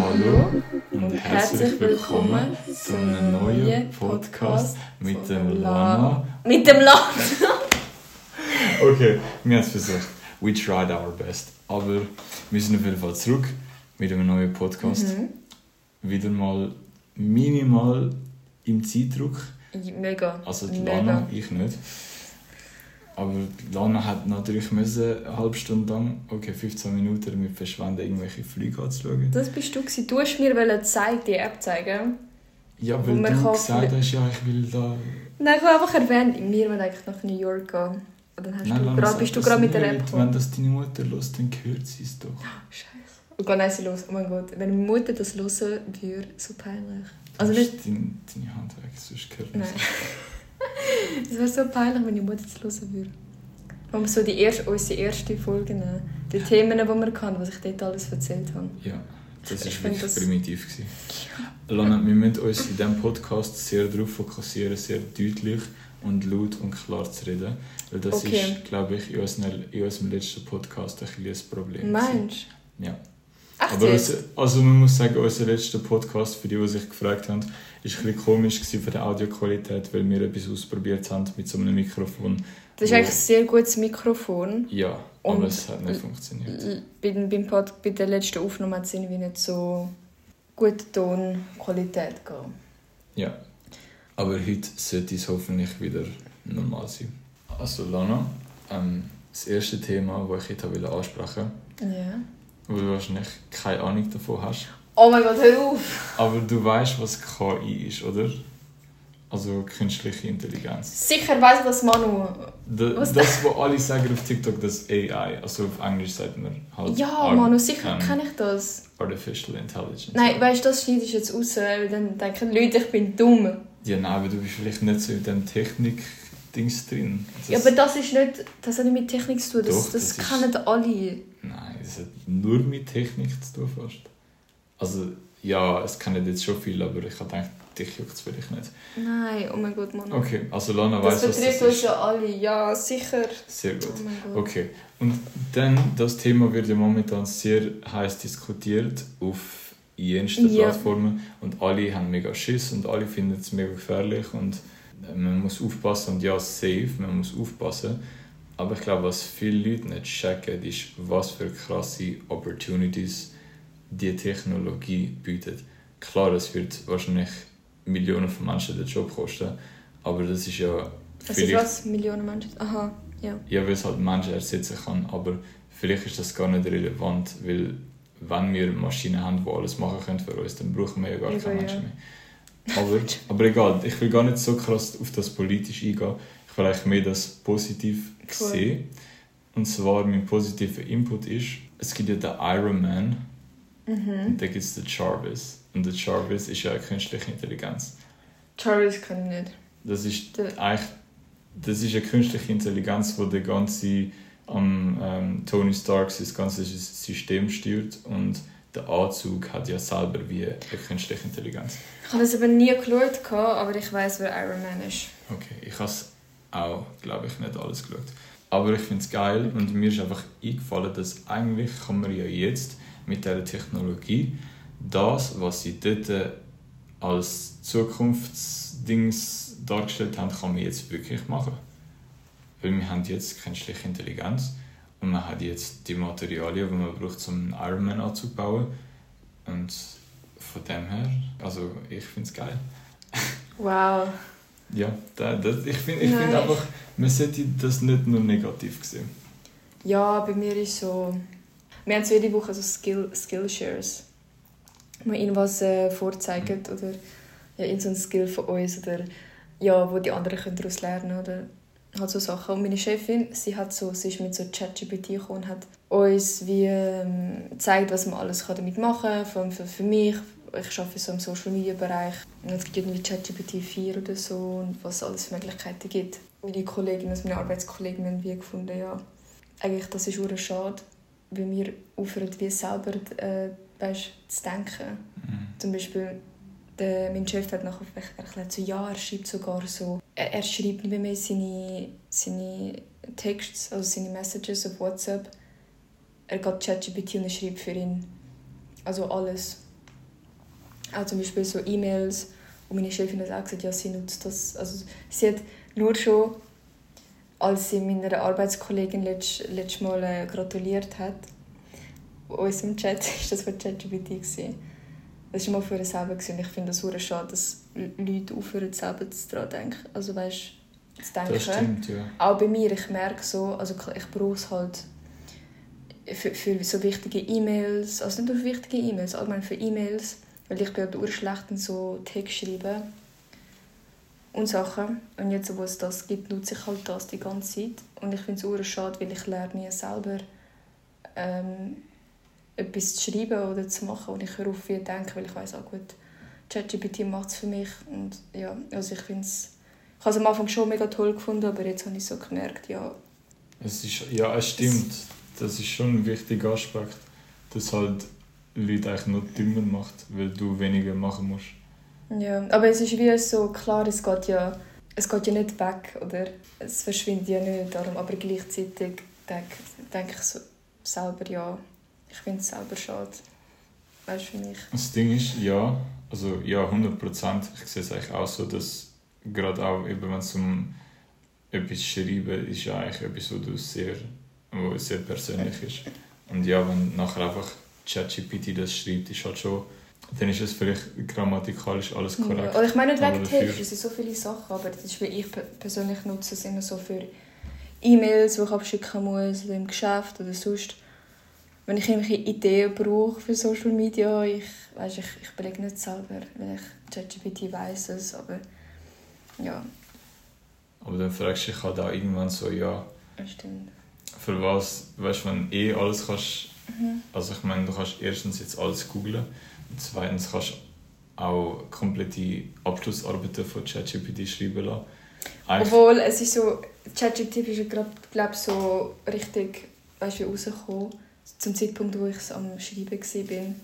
Hallo und herzlich willkommen zu einem neuen Podcast mit dem Lana. Mit dem Lana! Okay, wir haben es versucht. We tried our best. Aber wir sind auf jeden Fall zurück mit einem neuen Podcast. Wieder mal minimal im Zeitdruck. Mega. Also die. Lana, ich nicht. Aber Lana hat natürlich müssen, eine halbe Stunde lang, okay, 15 Minuten damit verschwenden, irgendwelche Flüge anzuschauen. Das bist du gewesen. Du hast mir zeigen, die App zeigen. Ja, weil du gesagt hast, ja, ich will da... Nein, ich habe einfach erwähnt, wir wollen eigentlich nach New York gehen. Und dann hast Nein, du grad, bist du gerade mit der. App Wenn das deine Mutter hört, dann hört sie es doch. Scheiße. Und dann sie los. Oh mein Gott, wenn meine Mutter das hören würde, so peinlich. Also Du nicht... Deine, deine Hand weg, sonst hört man Nein. es. Wäre so peinlich, wenn meine Mutter das hören würde. Wenn wir so die erste, unsere erste Folge nehmen. Die Themen, die wir kannten, was ich dort alles erzählt habe. Ja, das war wirklich das- primitiv. Gewesen. Lana, wir müssen uns in diesem Podcast sehr darauf fokussieren, sehr deutlich und laut und klar zu reden. Weil das Okay. ist, glaube ich, in, unserem- in unserem letzten Podcast ein ein Problem. Meinst du? Ja. Ach, Aber unser, also man muss sagen, unser letzter Podcast, für die, die sich gefragt haben, ist ein bisschen komisch von der Audioqualität, weil wir etwas ausprobiert haben mit so einem Mikrofon. Das ist eigentlich ein sehr gutes Mikrofon. Ja, aber Und- es hat nicht funktioniert. L- Bei, beim Pod, bei der letzten Aufnahme hat es irgendwie nicht so gute Tonqualität gegeben. Ja. Aber heute sollte es hoffentlich wieder normal sein. Also Lana, ähm, das erste Thema, das ich heute ansprechen wollte, Ja. wo du wahrscheinlich keine Ahnung davon hast, Oh mein Gott, hör auf! aber du weißt, was KI ist, oder? Also künstliche Intelligenz. Sicher weiss ich das Manu. Da, Was das, was alle sagen auf TikTok, das AI, also auf Englisch sagt man halt Ja, Ar- Manu, sicher ähm, kenne ich das. Artificial Intelligence. Nein, weißt du, das schneidest du jetzt raus, weil dann denken Leute, ich bin dumm. Ja, nein, aber du bist vielleicht nicht so in dem Technik-Dings drin. ja, aber das ist nicht, das hat nicht mit Technik zu tun, das, Doch, das, das kennen alle. Nein, es hat nur mit Technik zu tun fast. Also, ja, es kennen jetzt schon viel, aber ich habe gedacht, dich juckt es vielleicht nicht. Nein, oh mein Gott, Manu. Okay, also Lana das weiß, was betrifft das ist. ja alle, ja, sicher. Sehr Oh gut. mein Gott. Okay, und dann, das Thema wird ja momentan sehr heiß diskutiert auf jensten Ja. Plattformen und alle haben mega Schiss und alle finden es mega gefährlich und äh, man muss aufpassen und ja, safe, man muss aufpassen. Aber ich glaube, was viele Leute nicht checken, ist, was für krasse Opportunities die Technologie bietet. Klar, es wird wahrscheinlich Millionen von Menschen den Job kosten, aber das ist ja Das ist was? Millionen Menschen? Aha, ja. ja, weil es halt Menschen ersetzen kann, aber vielleicht ist das gar nicht relevant, weil wenn wir Maschinen haben, die alles machen können für uns, dann brauchen wir ja gar keine. Menschen mehr. Aber, aber egal, ich will gar nicht so krass auf das politisch eingehen. Ich will eigentlich mehr das positiv Cool. sehen. Und zwar, mein positiver Input ist, es gibt ja den Iron Man Mhm. und dann gibt es den Jarvis. Und der Jarvis ist ja eine künstliche Intelligenz. Jarvis kann ich nicht. Das ist Der- eigentlich das ist eine künstliche Intelligenz, die der ganze am ähm, Tony Stark das ganze System steuert und der Anzug hat ja selber wie eine künstliche Intelligenz. Ich habe das aber nie geschaut, aber ich weiß, wer Iron Man ist. Okay, ich habe es auch, glaube ich, nicht alles geschaut. Aber ich finde es geil und mir ist einfach eingefallen, dass eigentlich kann man ja jetzt mit dieser Technologie das, was sie dort äh, als Zukunftsdings dargestellt haben, kann man jetzt wirklich machen. Weil wir haben jetzt künstliche Intelligenz und man hat jetzt die Materialien, die man braucht, um einen Ironman-Anzug zu bauen. Und von dem her, also ich finde es geil. Wow. Ja, da, das, ich finde ich find einfach, man sollte das nicht nur negativ sehen. Ja, bei mir ist so... Wir haben so jede Woche so Skill, Skillshares. Wo ihnen was äh, vorzeigen oder ja, in so Skill von uns oder ja, wo die anderen können daraus lernen oder halt so Sachen. Und meine Chefin, sie hat so, sie ist mit so ChatGPT gekommen und hat uns wie ähm, gezeigt, was man alles damit machen kann, vor allem für, für mich. Ich arbeite so im Social Media Bereich. Und es gibt irgendwie ChatGPT 4 oder so und was es alles für Möglichkeiten gibt. Meine Kolleginnen, also meine Arbeitskollegen haben wie gefunden, ja, eigentlich das ist ur schade, weil wir aufhören, wie selber äh, weißt, zu denken. Mhm. Zum Beispiel, der, mein Chef hat nachher erklärt, so, ja, er schreibt sogar so, er, er schreibt nicht mehr seine, seine Texts, also seine Messages auf WhatsApp, er geht ChatGPT und er schreibt für ihn. Also alles. Auch zum Beispiel so E-Mails. Und meine Chefin hat auch gesagt, ja, sie nutzt das. Also sie hat nur schon, als sie meiner Arbeitskollegin letztes, letztes Mal äh, gratuliert hat, uns im Chat, ist das von ChatGPT Das war mal für selber. Und ich finde es sehr schade, dass Leute aufhören, selber daran denken. Also weißt, zu denken. Das stimmt, ja. Auch bei mir, ich merke so, also ich brauche es halt für, für so wichtige E-Mails, also nicht nur für wichtige E-Mails, allgemein für E-Mails, weil ich bin halt urschlecht in so Text schreiben und Sachen. Und jetzt, wo es das gibt, nutze ich halt das die ganze Zeit. Und ich finde es schade, weil ich lerne ja selber ähm, etwas zu schreiben oder zu machen und ich höre auf viel denken, weil ich weiß auch gut, ChatGPT macht es für mich und ja, also ich finde es ich habe es am Anfang schon mega toll gefunden, aber jetzt habe ich so gemerkt, ja. Es ist, ja, es stimmt. Das ist schon ein wichtiger Aspekt, dass halt Leute eigentlich noch dümmer macht, weil du weniger machen musst. Ja, aber es ist wie so klar, es geht ja, es geht ja nicht weg, oder? Es verschwindet ja nicht, darum, aber gleichzeitig denke, denke ich so selber, ja, ich finde es selber schade. Weißt du, für mich. Das Ding ist, ja, also ja, 100 Prozent. Ich sehe es eigentlich auch so, dass gerade auch, eben, wenn es um etwas schreiben ist ja eigentlich etwas, was du sehr, wo sehr persönlich ist. Und ja, wenn nachher einfach ChatGPT das schreibt, ist halt schon, dann ist es vielleicht grammatikalisch alles korrekt. Ja. ich meine nicht wegen Text, es sind so viele Sachen, aber das ist, wie ich persönlich nutze es immer so für E-Mails, die ich abschicken muss, oder im Geschäft oder sonst. Wenn ich irgendwelche Ideen brauche für Social Media, ich, weiss, ich, ich belege nicht selber, weil ich ChatGPT weiss es, aber ja. Aber dann fragst du dich halt auch irgendwann so, ja. Stimmt. Für was, weißt du, wenn eh alles kannst. Mhm. Also ich meine, du kannst erstens jetzt alles googlen zweitens kannst du auch komplette Abschlussarbeiten von ChatGPT schreiben lassen. Eigentlich Obwohl, es ist so, ChatGPT ist ja gerade, glaube so richtig, weißt du, rausgekommen. Zum Zeitpunkt, wo ich es am Schreiben war.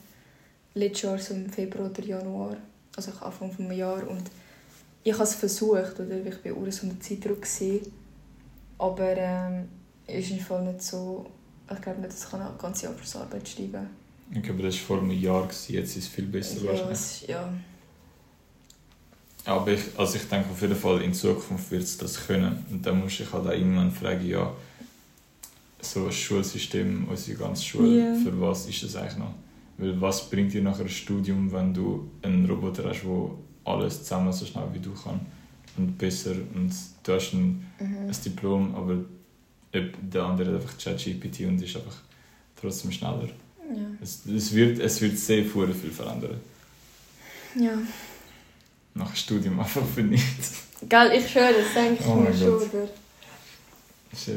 Letztes Jahr, so im Februar oder Januar. Also Anfang des Jahres. Und ich habe es versucht, oder? ich war auch unter Zeitdruck. Gewesen. Aber ähm, ist im Fall nicht so... Ich glaube nicht, dass ich eine ganze Abschlussarbeit schreiben kann. Ich glaube, das war vor einem Jahr, gewesen. jetzt ist es viel besser ja, wahrscheinlich. Ja. Aber ich, also ich denke auf jeden Fall, in Zukunft wird es das können. Und dann muss ich halt auch irgendwann fragen, ja, so ein Schulsystem, unsere ganze Schule, yeah. für was ist das eigentlich noch? Weil was bringt dir nachher ein Studium, wenn du einen Roboter hast, der alles zusammen so schnell wie du kannst und besser und du hast ein, mhm. ein Diplom, aber der andere hat einfach ChatGPT und ist einfach trotzdem schneller. Ja. Es, es, wird, es wird sehr viel verändern. Ja. Nach dem Studium einfach für nichts. Gell, ich schwöre, das denke ich oh mir schon. Über,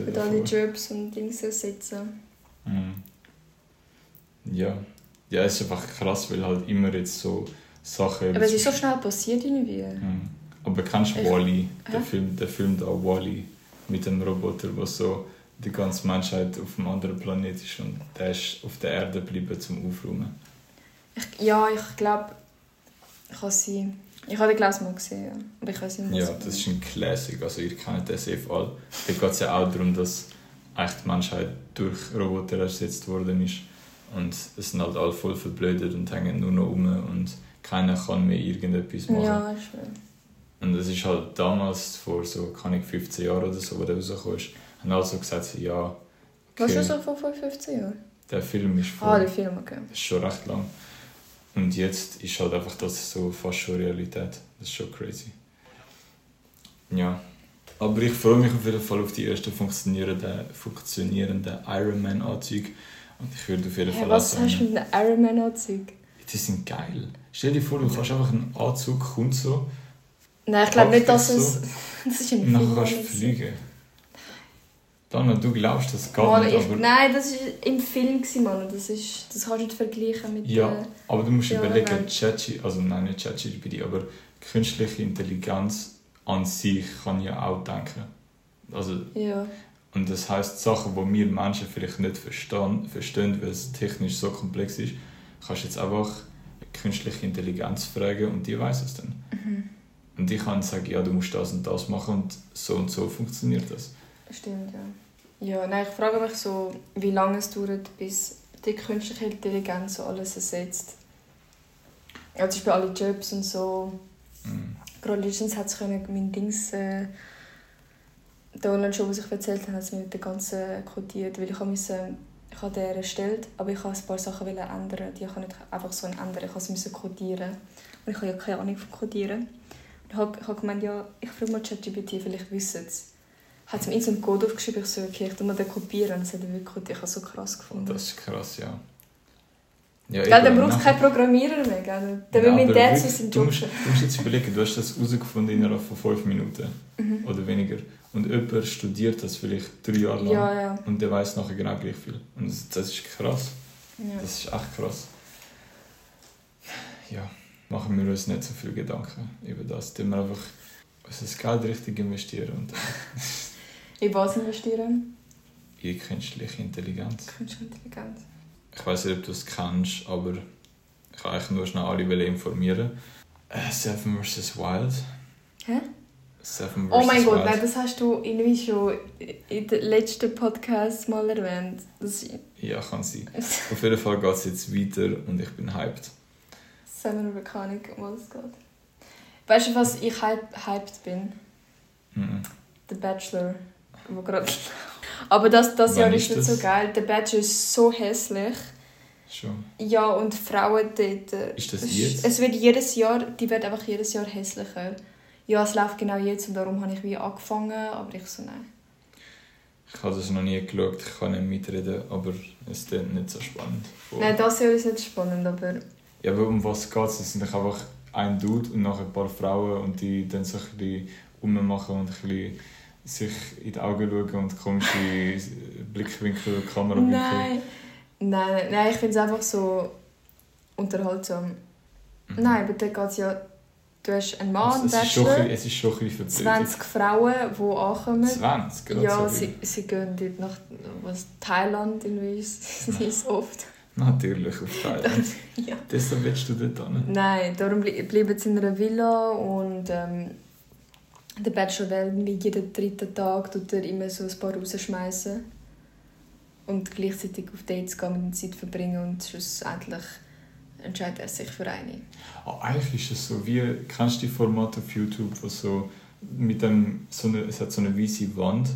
über alle Jobs und Dinge setzen. Mhm. Ja. Ja, es ist einfach krass, weil halt immer jetzt so Sachen. Aber es ist so schnell passiert irgendwie. Mhm. Aber kennst du Wally? Der Film, der Film da Wally mit dem Roboter, der so die ganze Menschheit auf einem anderen Planet ist und der ist auf der Erde geblieben zum Aufräumen. Ich, ja, ich glaube, ich habe sie. Ich habe den Glas mal gesehen, ja. aber ich weiß nicht Ja, das ist ein Classic, also ihr kennt den sehr all. Da geht es ja auch darum, dass echt die Menschheit durch Roboter ersetzt worden ist und es sind halt alle voll verblödet und hängen nur noch um und keiner kann mehr irgendetwas machen. Ja, schön. Und es ist halt damals, vor so, kann ich 15 Jahren oder so, wo der rausgekommen ist, haben alle so gesagt, ja... Okay, Was ist das vor 15 Jahren? Der Film ist vor... Ah, der Film, okay. Ist schon recht lang. Und jetzt ist halt einfach das so fast schon Realität. Das ist schon crazy. Ja. Aber ich freue mich auf jeden Fall auf die ersten funktionierenden, funktionierenden Ironman-Anzüge. Und ich würde auf jeden Fall hey, Was hast du mit einem Ironman-Anzug? Die sind geil. Stell dir vor, du kannst einfach einen Anzug, kommt so. Nein, ich glaube nicht, dass es. So, das ist ein Film. Nachher kannst du fliegen. Dana, du glaubst, das Mann, nicht, aber... Nein, das war im Film, Mann. Das, ist, das kannst du nicht vergleichen mit... Ja, äh, aber du musst überlegen, ChatGPT, also nein, nicht ChatGPT, aber künstliche Intelligenz an sich kann ja auch denken. Also, ja. Und das heißt Sachen, die wir Menschen vielleicht nicht verstehen, verstehen, weil es technisch so komplex ist, kannst du jetzt einfach künstliche Intelligenz fragen und die weiß es dann. Mhm. Und ich kann sagen, ja, du musst das und das machen und so und so funktioniert das. Stimmt, ja. Ja, nein, ich frage mich so, wie lange es dauert, bis die künstliche Intelligenz so alles ersetzt. Ja, zum Beispiel alle Jobs und so. Mhm. Gerade letztens hat es mein Dings... Äh, der Online-Show, was ich erzählt habe, hat es mir mit der ganzen kodiert, weil ich musste, ich habe den erstellt, aber ich wollte ein paar Sachen ändern. Die kann ich nicht einfach so ändern, ich musste sie kodieren. Und ich habe ja keine Ahnung von Kodieren. Und ich habe, ich habe gemeint, ja, ich frage mal ChatGPT, vielleicht wissen es. Hat mir in so einen Code aufgeschrieben, ich so, okay, ich mal den kopieren. Das hat er wirklich kodiert. Ich habe so krass gefunden. Das ist krass, ja. Ja, Gell, dann braucht es keinen Programmierer mehr. Gell? Dann Ja, will mein Dad so seinen du Job musst, du musst jetzt überlegen, du hast das herausgefunden innerhalb von fünf Minuten Mhm. oder weniger. Und jemand studiert das vielleicht drei Jahre lang Ja, ja. und der weiß nachher genau gleich viel. Und das, das ist krass. ja. Das ist echt krass. Ja, machen wir uns nicht so viel Gedanken über das. Tun wir einfach unser Geld richtig investieren und In was investieren? in künstliche Intelligenz. Künstliche Intelligenz. Ich weiß nicht, ob du es kennst, aber ich kann eigentlich nur schnell alle informieren. Äh, Seven vs. Wild. Hä? Seven vs. Oh mein Gott, Wild. nein, das hast du irgendwie schon in den letzten Podcast mal erwähnt. Das Ja, kann sein. Auf jeden Fall geht es jetzt weiter und ich bin hyped. Sam aber keine Ahnung, um was es geht. Weißt du, was ich hype- hyped bin? Mhm. The Bachelor. Wo gerade. Aber das, das Wann Jahr ist nicht so geil. Der Bachelor ist so hässlich. Schon. Ja, und Frauen dort. Ist das jetzt? Es wird jedes Jahr, die wird einfach jedes Jahr hässlicher. Ja, es läuft genau jetzt und darum habe ich wie angefangen, aber ich so nein. Ich habe das noch nie geschaut, ich kann nicht mitreden, aber es ist nicht so spannend. Voll. Nein, das Jahr ist nicht spannend, aber Ja, aber um was geht es? Es sind einfach ein Dude und nachher ein paar Frauen und die dann so ein bisschen rummachen und ein bisschen sich in die Augen schauen und komische Blickwinkel, Kamerawinkel. nein. Nein, nein, ich finde es einfach so unterhaltsam. Mhm. Nein, aber dann geht es ja, du hast einen Mann, Also, es, ist schon es ist schon ein bisschen verblödet. 20 Frauen, die ankommen. 20, gerade Ja, sie, sie gehen dort nach was, Thailand, irgendwie ist sie ist oft. Natürlich, auf Thailand. ja. Deshalb willst du dort hin. Nein, darum bleiben sie in einer Villa und ähm, der Bachelor will irgendwie jeden dritten Tag tut er immer so ein paar rausschmeißen und gleichzeitig auf Dates gehen ihm Zeit verbringen und schlussendlich entscheidet er sich für eine. Ah, eigentlich ist es so, wie, kennst du die Formate auf YouTube, wo so mit dem, so eine, es hat so eine weiße Wand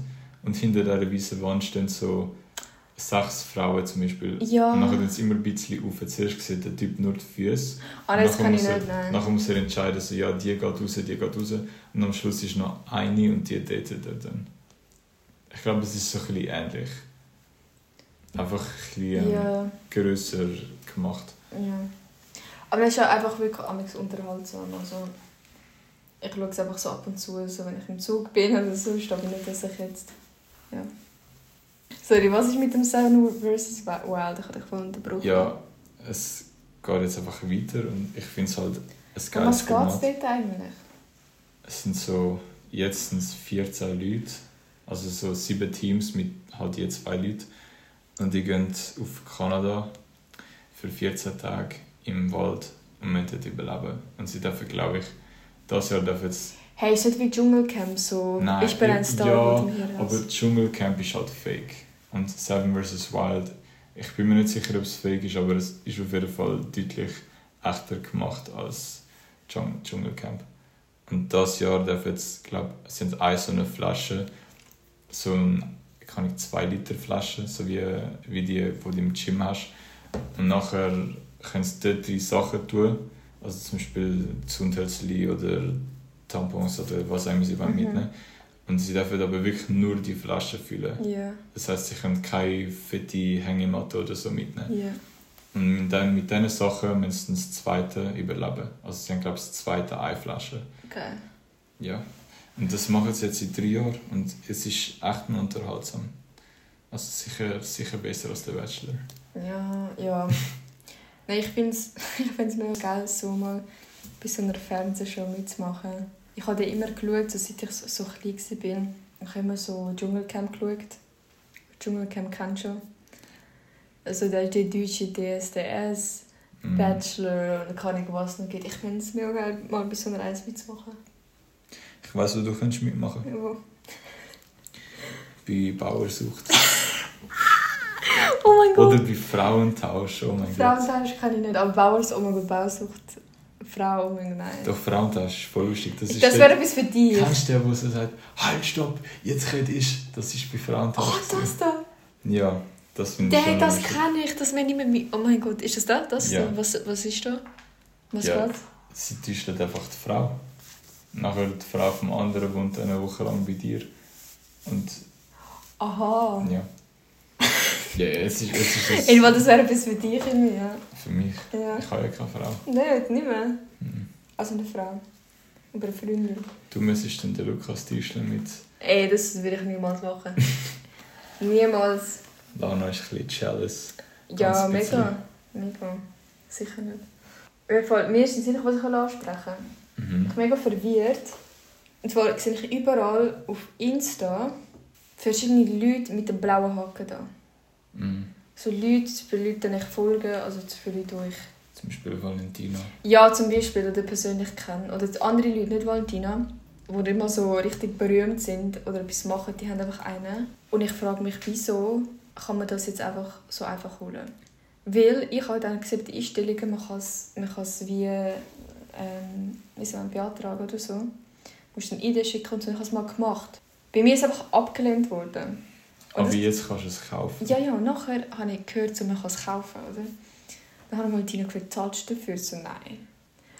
und hinter dieser weißen Wand stehen so sechs Frauen zum Beispiel. Ja. Und nachher tun sie immer ein bisschen auf. Zuerst sieht der Typ nur die Füße. Ah, das kann ich muss er- nicht, nein. Nachher muss er entscheiden, so, ja, die geht raus, die geht raus. Und am Schluss ist noch eine und die datet er dann. Ich glaube, es ist so ein bisschen ähnlich. Einfach ein bisschen Ja, grösser gemacht. ja. Aber das ist ja einfach wirklich amigs unterhaltsam. Also, ich schaue es einfach so ab und zu, so, wenn ich im Zug bin oder so, ist aber nicht, dass ich jetzt... Ja. Sorry, was ist mit dem Seven vs. Wild? Ich habe dich voll unterbrochen. Ja, es geht jetzt einfach weiter und ich finde es halt ein Um was geiles geht es dort eigentlich? Es sind so, jetzt sind es 14 Leute, also so sieben Teams mit halt je zwei Leuten. Und die gehen auf Kanada für 14 Tage im Wald und müssen dort überleben. Und sie dürfen, glaube ich, das Jahr dürfen jetzt... Hey, ist nicht wie Dschungelcamp so. Nein, ich bin ein Star ja, Aber Dschungelcamp ist halt fake. Und Seven vs. Wild, ich bin mir nicht sicher, ob es fake ist, aber es ist auf jeden Fall deutlich echter gemacht als Dschung- Dschungelcamp. Und das Jahr darf jetzt, glaube ich, sind eine so eine Flasche, so ein, kann ich zwei Liter Flasche, so wie, wie die, die du im Gym hast. Und nachher können sie dort drei Sachen tun, also zum Beispiel Zundhölzli oder Tampons oder was auch immer sie wollen Mhm. mitnehmen. Und sie dürfen aber wirklich nur die Flasche füllen. Ja, Das heißt, sie können keine fette Hängematte oder so mitnehmen. ja. Und dann mit diesen Sachen müssen sie das zweite überleben. Also sie haben, glaube ich, das zweite eine Flasche. Geil. Ja. Und das machen sie jetzt seit drei Jahren und es ist echt noch unterhaltsam. Also sicher, sicher besser als der Bachelor. Ja, ja. Nein, ich finde es ich find's mega geil, so mal bei so einer Fernsehshow mitzumachen. Ich habe immer geschaut, so seit ich so, so klein war. Ich habe immer so Dschungelcamp geschaut. Dschungelcamp kennst du schon. Also da ist die deutsche DSDS, Mhm. Bachelor und keine Ahnung was noch gibt. Ich finde es mega geil, mal bei so einer Eins mitzumachen. Ich weiß, wo du kannst mitmachen Ja. bei Bauersucht. Oh mein Gott. Oder bei Frauentausch, oh mein Gott. Frauentausch kann ich nicht, aber Bauers, oh mein Gott, Bausucht. Frau, mein Gott, nein. Doch, Frauentausch ist voll lustig. Das, das wäre etwas für dich. Kennst du den, der so sagt, halt, stopp, jetzt geht ich. Das ist bei Frauentausch. Oh, das da. Ja, das finde ich Der, das kenne ich, das meine ich mit mir. Oh mein Gott, ist das das? das Ja. da? Was, was ist da? Was Ja. geht? Sie täuscht einfach die Frau. Nachher die Frau vom anderen wohnt eine Woche lang bei dir. Und Aha. ja. Ja, es ist, es ist wollte, das wäre etwas für dich irgendwie, ja. für mich. ja. Ich habe ja keine Frau. Nein, nicht mehr. Mhm. Also eine Frau. Aber eine Freundin. Du müsstest dann den Lukas täuschen mit Ey, das würde ich niemals machen. niemals. Lana ist ein bisschen jealous. Ja, mega. Mega. Sicher nicht. Fall, mir ist in den Sinn, was ich ansprechen kann. Mhm. Ich bin mega verwirrt. Und zwar sehe ich überall auf Insta verschiedene Leute mit dem blauen Haken da. Mhm. So Leute, für Leute, denen ich folge, also für Leute, die ich... Zum Beispiel Valentina. Ja, zum Beispiel, oder persönlich kenne. Oder andere Leute, nicht Valentina, die immer so richtig berühmt sind oder etwas machen, die haben einfach einen. Und ich frage mich, wieso kann man das jetzt einfach so einfach holen? Weil ich habe dann gesehen, die Einstellungen, man kann es, man kann es wie, ähm, wie soll man beantragen oder so. Du musst eine Idee schicken und so. Ich habe es mal gemacht. Bei mir ist es einfach abgelehnt worden. Und Aber das- jetzt kannst du es kaufen. ja, ja, und nachher habe ich gehört, so, man kann es kaufen, oder? Dann habe ich mal Tina gefragt, zahlst du dafür? So, nein.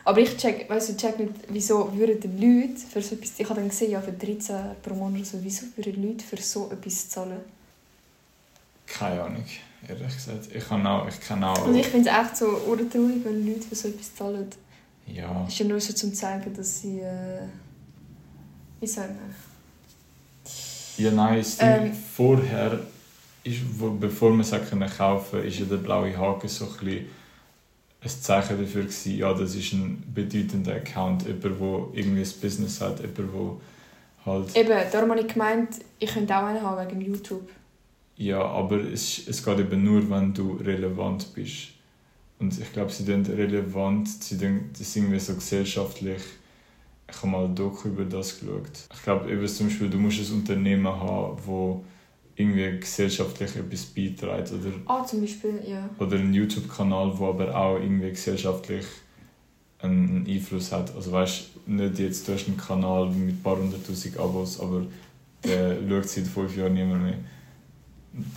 Aber ich check, weißt du, check nicht, wieso würden die Leute für so etwas, ich habe dann gesehen, ja, für 13 pro Monat oder so, wieso würden Leute für so etwas zahlen? Keine Ahnung, ehrlich gesagt. Ich, kann auch, ich kenne auch... Und ich finde es echt so urtraurig, wenn Leute für so etwas zahlen. ja, Es ist ja nur so zum zeigen, dass sie, äh, wie sagen wir? Ja, nein, das Ding, Ähm. vorher, ist, wo, bevor wir es kaufen ist ja der blaue Haken so ein bisschen ein Zeichen dafür gewesen, ja, das ist ein bedeutender Account, jemand, der irgendwie ein Business hat, jemand, der halt... Eben, darum habe ich gemeint, ich könnte auch einen haben wegen YouTube. Ja, aber es, es geht eben nur, wenn du relevant bist. Und ich glaube, sie sind relevant, sie tun, das ist irgendwie so gesellschaftlich. Ich habe mal ein Doku über das geschaut. Ich glaube, eben zum Beispiel, du musst ein Unternehmen haben, wo irgendwie gesellschaftlich etwas beiträgt. Oder, Ah, zum Beispiel, ja. oder einen YouTube-Kanal, wo aber auch irgendwie gesellschaftlich einen Einfluss hat. Also weißt nicht jetzt, du hast einen Kanal mit ein paar hunderttausend Abos, aber der schaut seit fünf Jahren niemand mehr.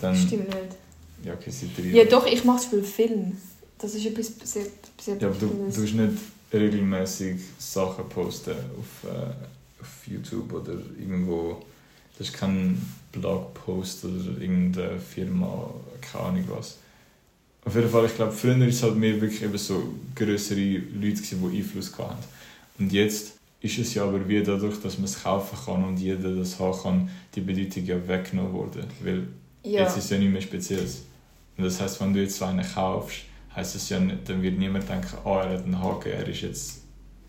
Dann, Stimmt nicht. ja, okay, seit drei Ja, Jahren. doch, ich mache zum Beispiel Film. Das ist etwas sehr, sehr Ja, aber du, du musst nicht regelmäßig Sachen posten auf, äh, auf YouTube oder irgendwo. Das ist kein Blogpost oder irgendeine Firma, keine Ahnung was. Auf jeden Fall, ich glaube, früher war es halt mehr wirklich eben so größere Leute, gewesen, die Einfluss hatten. Und jetzt ist es ja aber wie dadurch, dass man es kaufen kann und jeder das haben kann, die Bedeutung ja weggenommen worden. Weil Ja. Jetzt ist es ja nicht mehr Spezielles. Und das heißt, wenn du jetzt so einen kaufst, heißt es ja nicht, dann wird niemand denken, oh, er hat einen Haken, er ist jetzt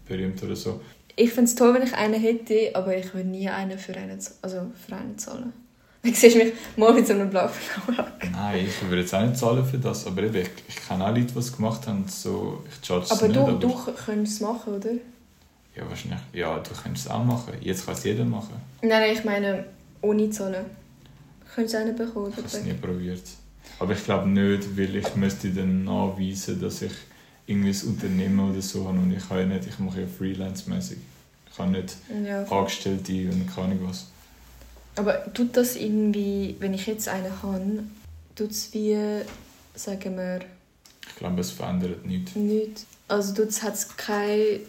berühmt oder so. Ich finde es toll, wenn ich einen hätte, aber ich würde nie einen für einen, also für einen zahlen. Dann siehst du mich mal mit so einem blauen. Nein, ich würde jetzt auch nicht zahlen für das, aber eben, ich, ich kenne auch Leute, die es gemacht haben, so, ich es Aber nicht, du, aber du könntest es machen, oder? ja, wahrscheinlich, ja, du könntest es auch machen. Jetzt kann es jeder machen. Nein, nein, ich meine, ohne zahlen. Könntest du einen bekommen, Ich habe es nie probiert. Aber ich glaube nicht, weil ich müsste dann nachweisen, dass ich irgendwie ein Unternehmen oder so habe und ich kann ja nicht, ich mache ja freelance-mäßig. Ich habe nicht Ja. Angestellte und keine Ahnung was. Aber tut das irgendwie, wenn ich jetzt einen habe, tut es wie, sagen wir, Ich glaube, es verändert nichts. nichts? Also tut's- hat es keine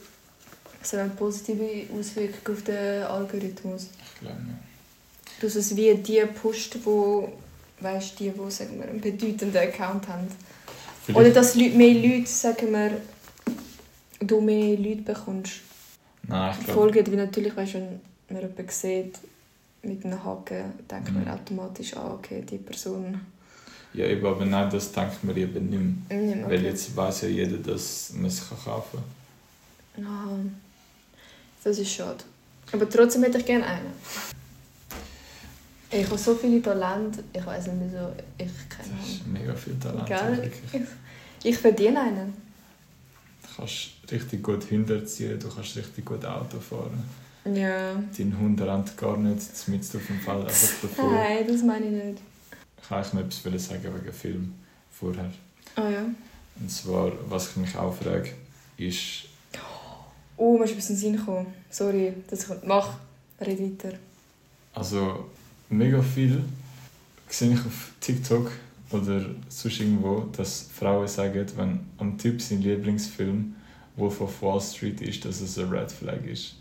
sagen wir, positive Auswirkung auf den Algorithmus? Ich glaube nicht. Dass es wie die pusht, wo weißt die, wo sagen wir, einen bedeutenden Account haben. Vielleicht- Oder dass Leute, mehr Leute, sagen wir, du mehr Leute bekommst. Nein, ich glaube, Folgen, wie natürlich, weißt, wenn man jemanden sieht mit einem Haken, denkt man Mhm. automatisch, ah, okay, die Person. ja, eben, aber nein, das denkt man eben nicht mehr. Mehr, Weil okay. jetzt weiß ja jeder, dass man es kaufen kann. Ah, das ist schade. Aber trotzdem hätte ich gerne einen. Ich habe so viele Talente, ich weiß nicht wieso, ich keine Das ist mega viel Talent. Gell? wirklich. Ich verdiene einen. Du kannst richtig gut Hunde erziehen, du kannst richtig gut Auto fahren. Ja. Dein Hund rennt gar nicht mit auf dem Fall einfach davor. Nein, das meine ich nicht. Ich wollte eigentlich noch etwas sagen wegen Film vorher. Ah ja. Und zwar, was ich mich auch frage, ist, Oh, mir ist etwas in den Sinn gekommen. Sorry, dass ich... Mach, red weiter. also mega viel sehe ich auf TikTok oder sonst irgendwo, dass Frauen sagen, wenn am Typ sein Lieblingsfilm Wolf of Wall Street ist, dass es ein Red Flag ist.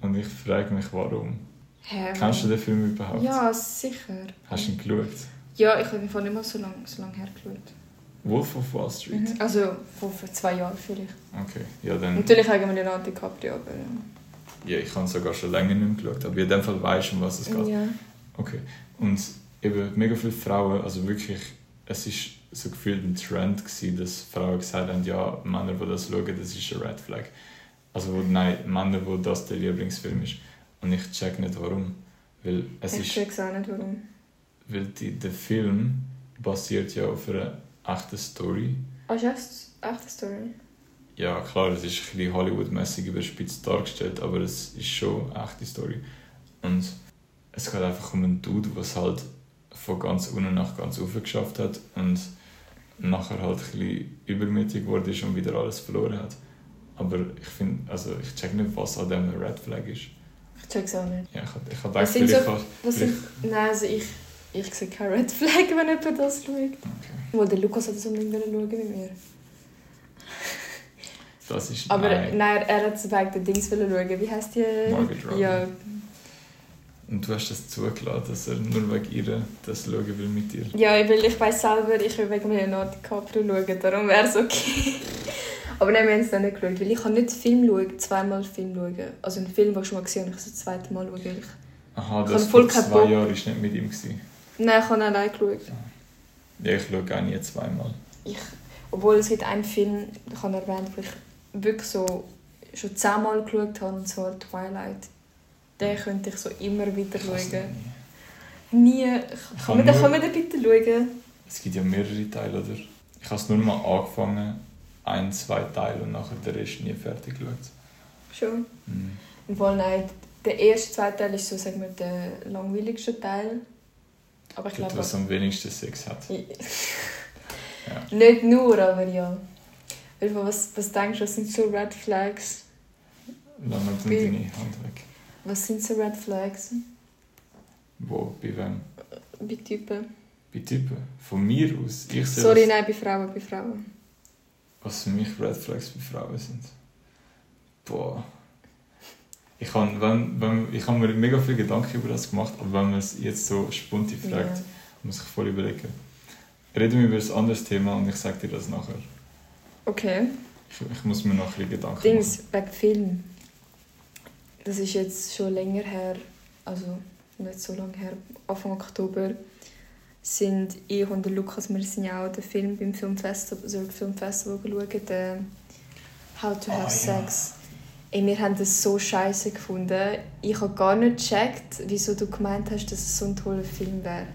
Und ich frage mich, warum. Hä? Kennst du den Film überhaupt? Ja, sicher. Hast du ihn geschaut? Ja, ich habe im Fall nicht mal so lange so lang hergeschaut. Wolf of Wall Street? Mhm. Also vor, vor zwei Jahren vielleicht. Okay, ja dann... Natürlich wegen Leonardo DiCaprio, aber... Ja, ich habe sogar schon länger nicht mehr geschaut, aber in dem Fall weißt du, um was es geht. Ja. Okay. Und eben mega viele Frauen, also wirklich, es ist so gefühlt ein Trend gewesen, dass Frauen gesagt haben, ja, Männer, die das schauen, das ist ein Red Flag. Also wo, nein, Männer, wo das der Lieblingsfilm ist. Und ich check nicht warum. Weil es ich ist, check's auch nicht, warum. weil die, der Film basiert ja auf einer echten Story. Ah, ist eine echte Story? Ja, klar, es ist ein bisschen Hollywood-mäßig überspitzt dargestellt, aber es ist schon eine echte Story. Und es geht einfach um einen Dude, der es halt von ganz unten nach ganz oben geschafft hat und nachher halt ein bisschen übermütig geworden ist und wieder alles verloren hat. Aber ich finde, also ich check nicht, was an dem ein Red Flag ist. Ich check's auch nicht. Ja, ich, hab- ich habe Was gedacht, sind vielleicht so- kannst Was sind... Nein, also ich... Ich sehe keine Red Flag, wenn jemand das schaut. Okay. Wo der Lukas hat das unbedingt schauen mit mir. Das ist... Aber nein. nein, er hat es wegen den Dings schauen. Wie heisst die? Margot Robbie. Ja, Und du hast das zugelassen, dass er nur wegen ihr das schauen will mit dir. ja weil ich weiß selber, ich will wegen Leonardo DiCaprio schauen, darum wäre es okay. Aber nein, wir haben es dann nicht geschaut, weil ich kann nicht Film schauen, zweimal Film schauen. Also einen Film, den ich schon mal gesehen habe, ich das zweite Mal schauen. Ich... Aha, Ich das voll vor zwei Bock. Jahren ist nicht mit ihm. Gewesen. Nein, ich habe allein geschaut. Ja, ich schaue auch nie zweimal. Ich, obwohl es gibt einen Film, ich habe erwähnt, wo ich wirklich so schon zehnmal geschaut habe, und zwar Twilight. Den könnte ich so immer wieder schauen. nie. Nie. Kann man, kann kann nur- man den bitte schauen? Es gibt ja mehrere Teile, oder? Ich habe es nur mal angefangen, ein, zwei Teile und nachher den Rest nie fertig geschaut. Schon. Mhm. Fall nein. Der erste, zweite Teil ist so, sagen wir, der langweiligste Teil. Aber ich glaube... was am wenigsten Sex hat. Ja. Nicht nur, aber ja. Was, was denkst du, was sind so Red Flags? Lass mal deine Hand weg. Was sind so Red Flags Wo? Bei wem? bei Typen? Bei Typen? Von mir aus? Ich Sorry, was, nein, bei Frauen, bei Frauen. was für mich Red Flags bei Frauen sind. Boah. Ich habe wenn, wenn, ich hab mir mega viele Gedanken über das gemacht, aber wenn man es jetzt so spontan fragt, Ja. muss ich voll überlegen. Reden wir über ein anderes Thema und ich sage dir das nachher. Okay. Ich, ich muss mir noch ein bisschen Gedanken Dings, wegen Film. Das ist jetzt schon länger her, also nicht so lange her, Anfang Oktober, sind ich und der Lukas, wir sind ja auch den Film beim Filmfestival, Zurich Filmfestival geschaut, äh, How to Have ja. Sex. Ey, wir haben das so scheiße gefunden. Ich habe gar nicht gecheckt, wieso du gemeint hast, dass es so ein toller Film wäre.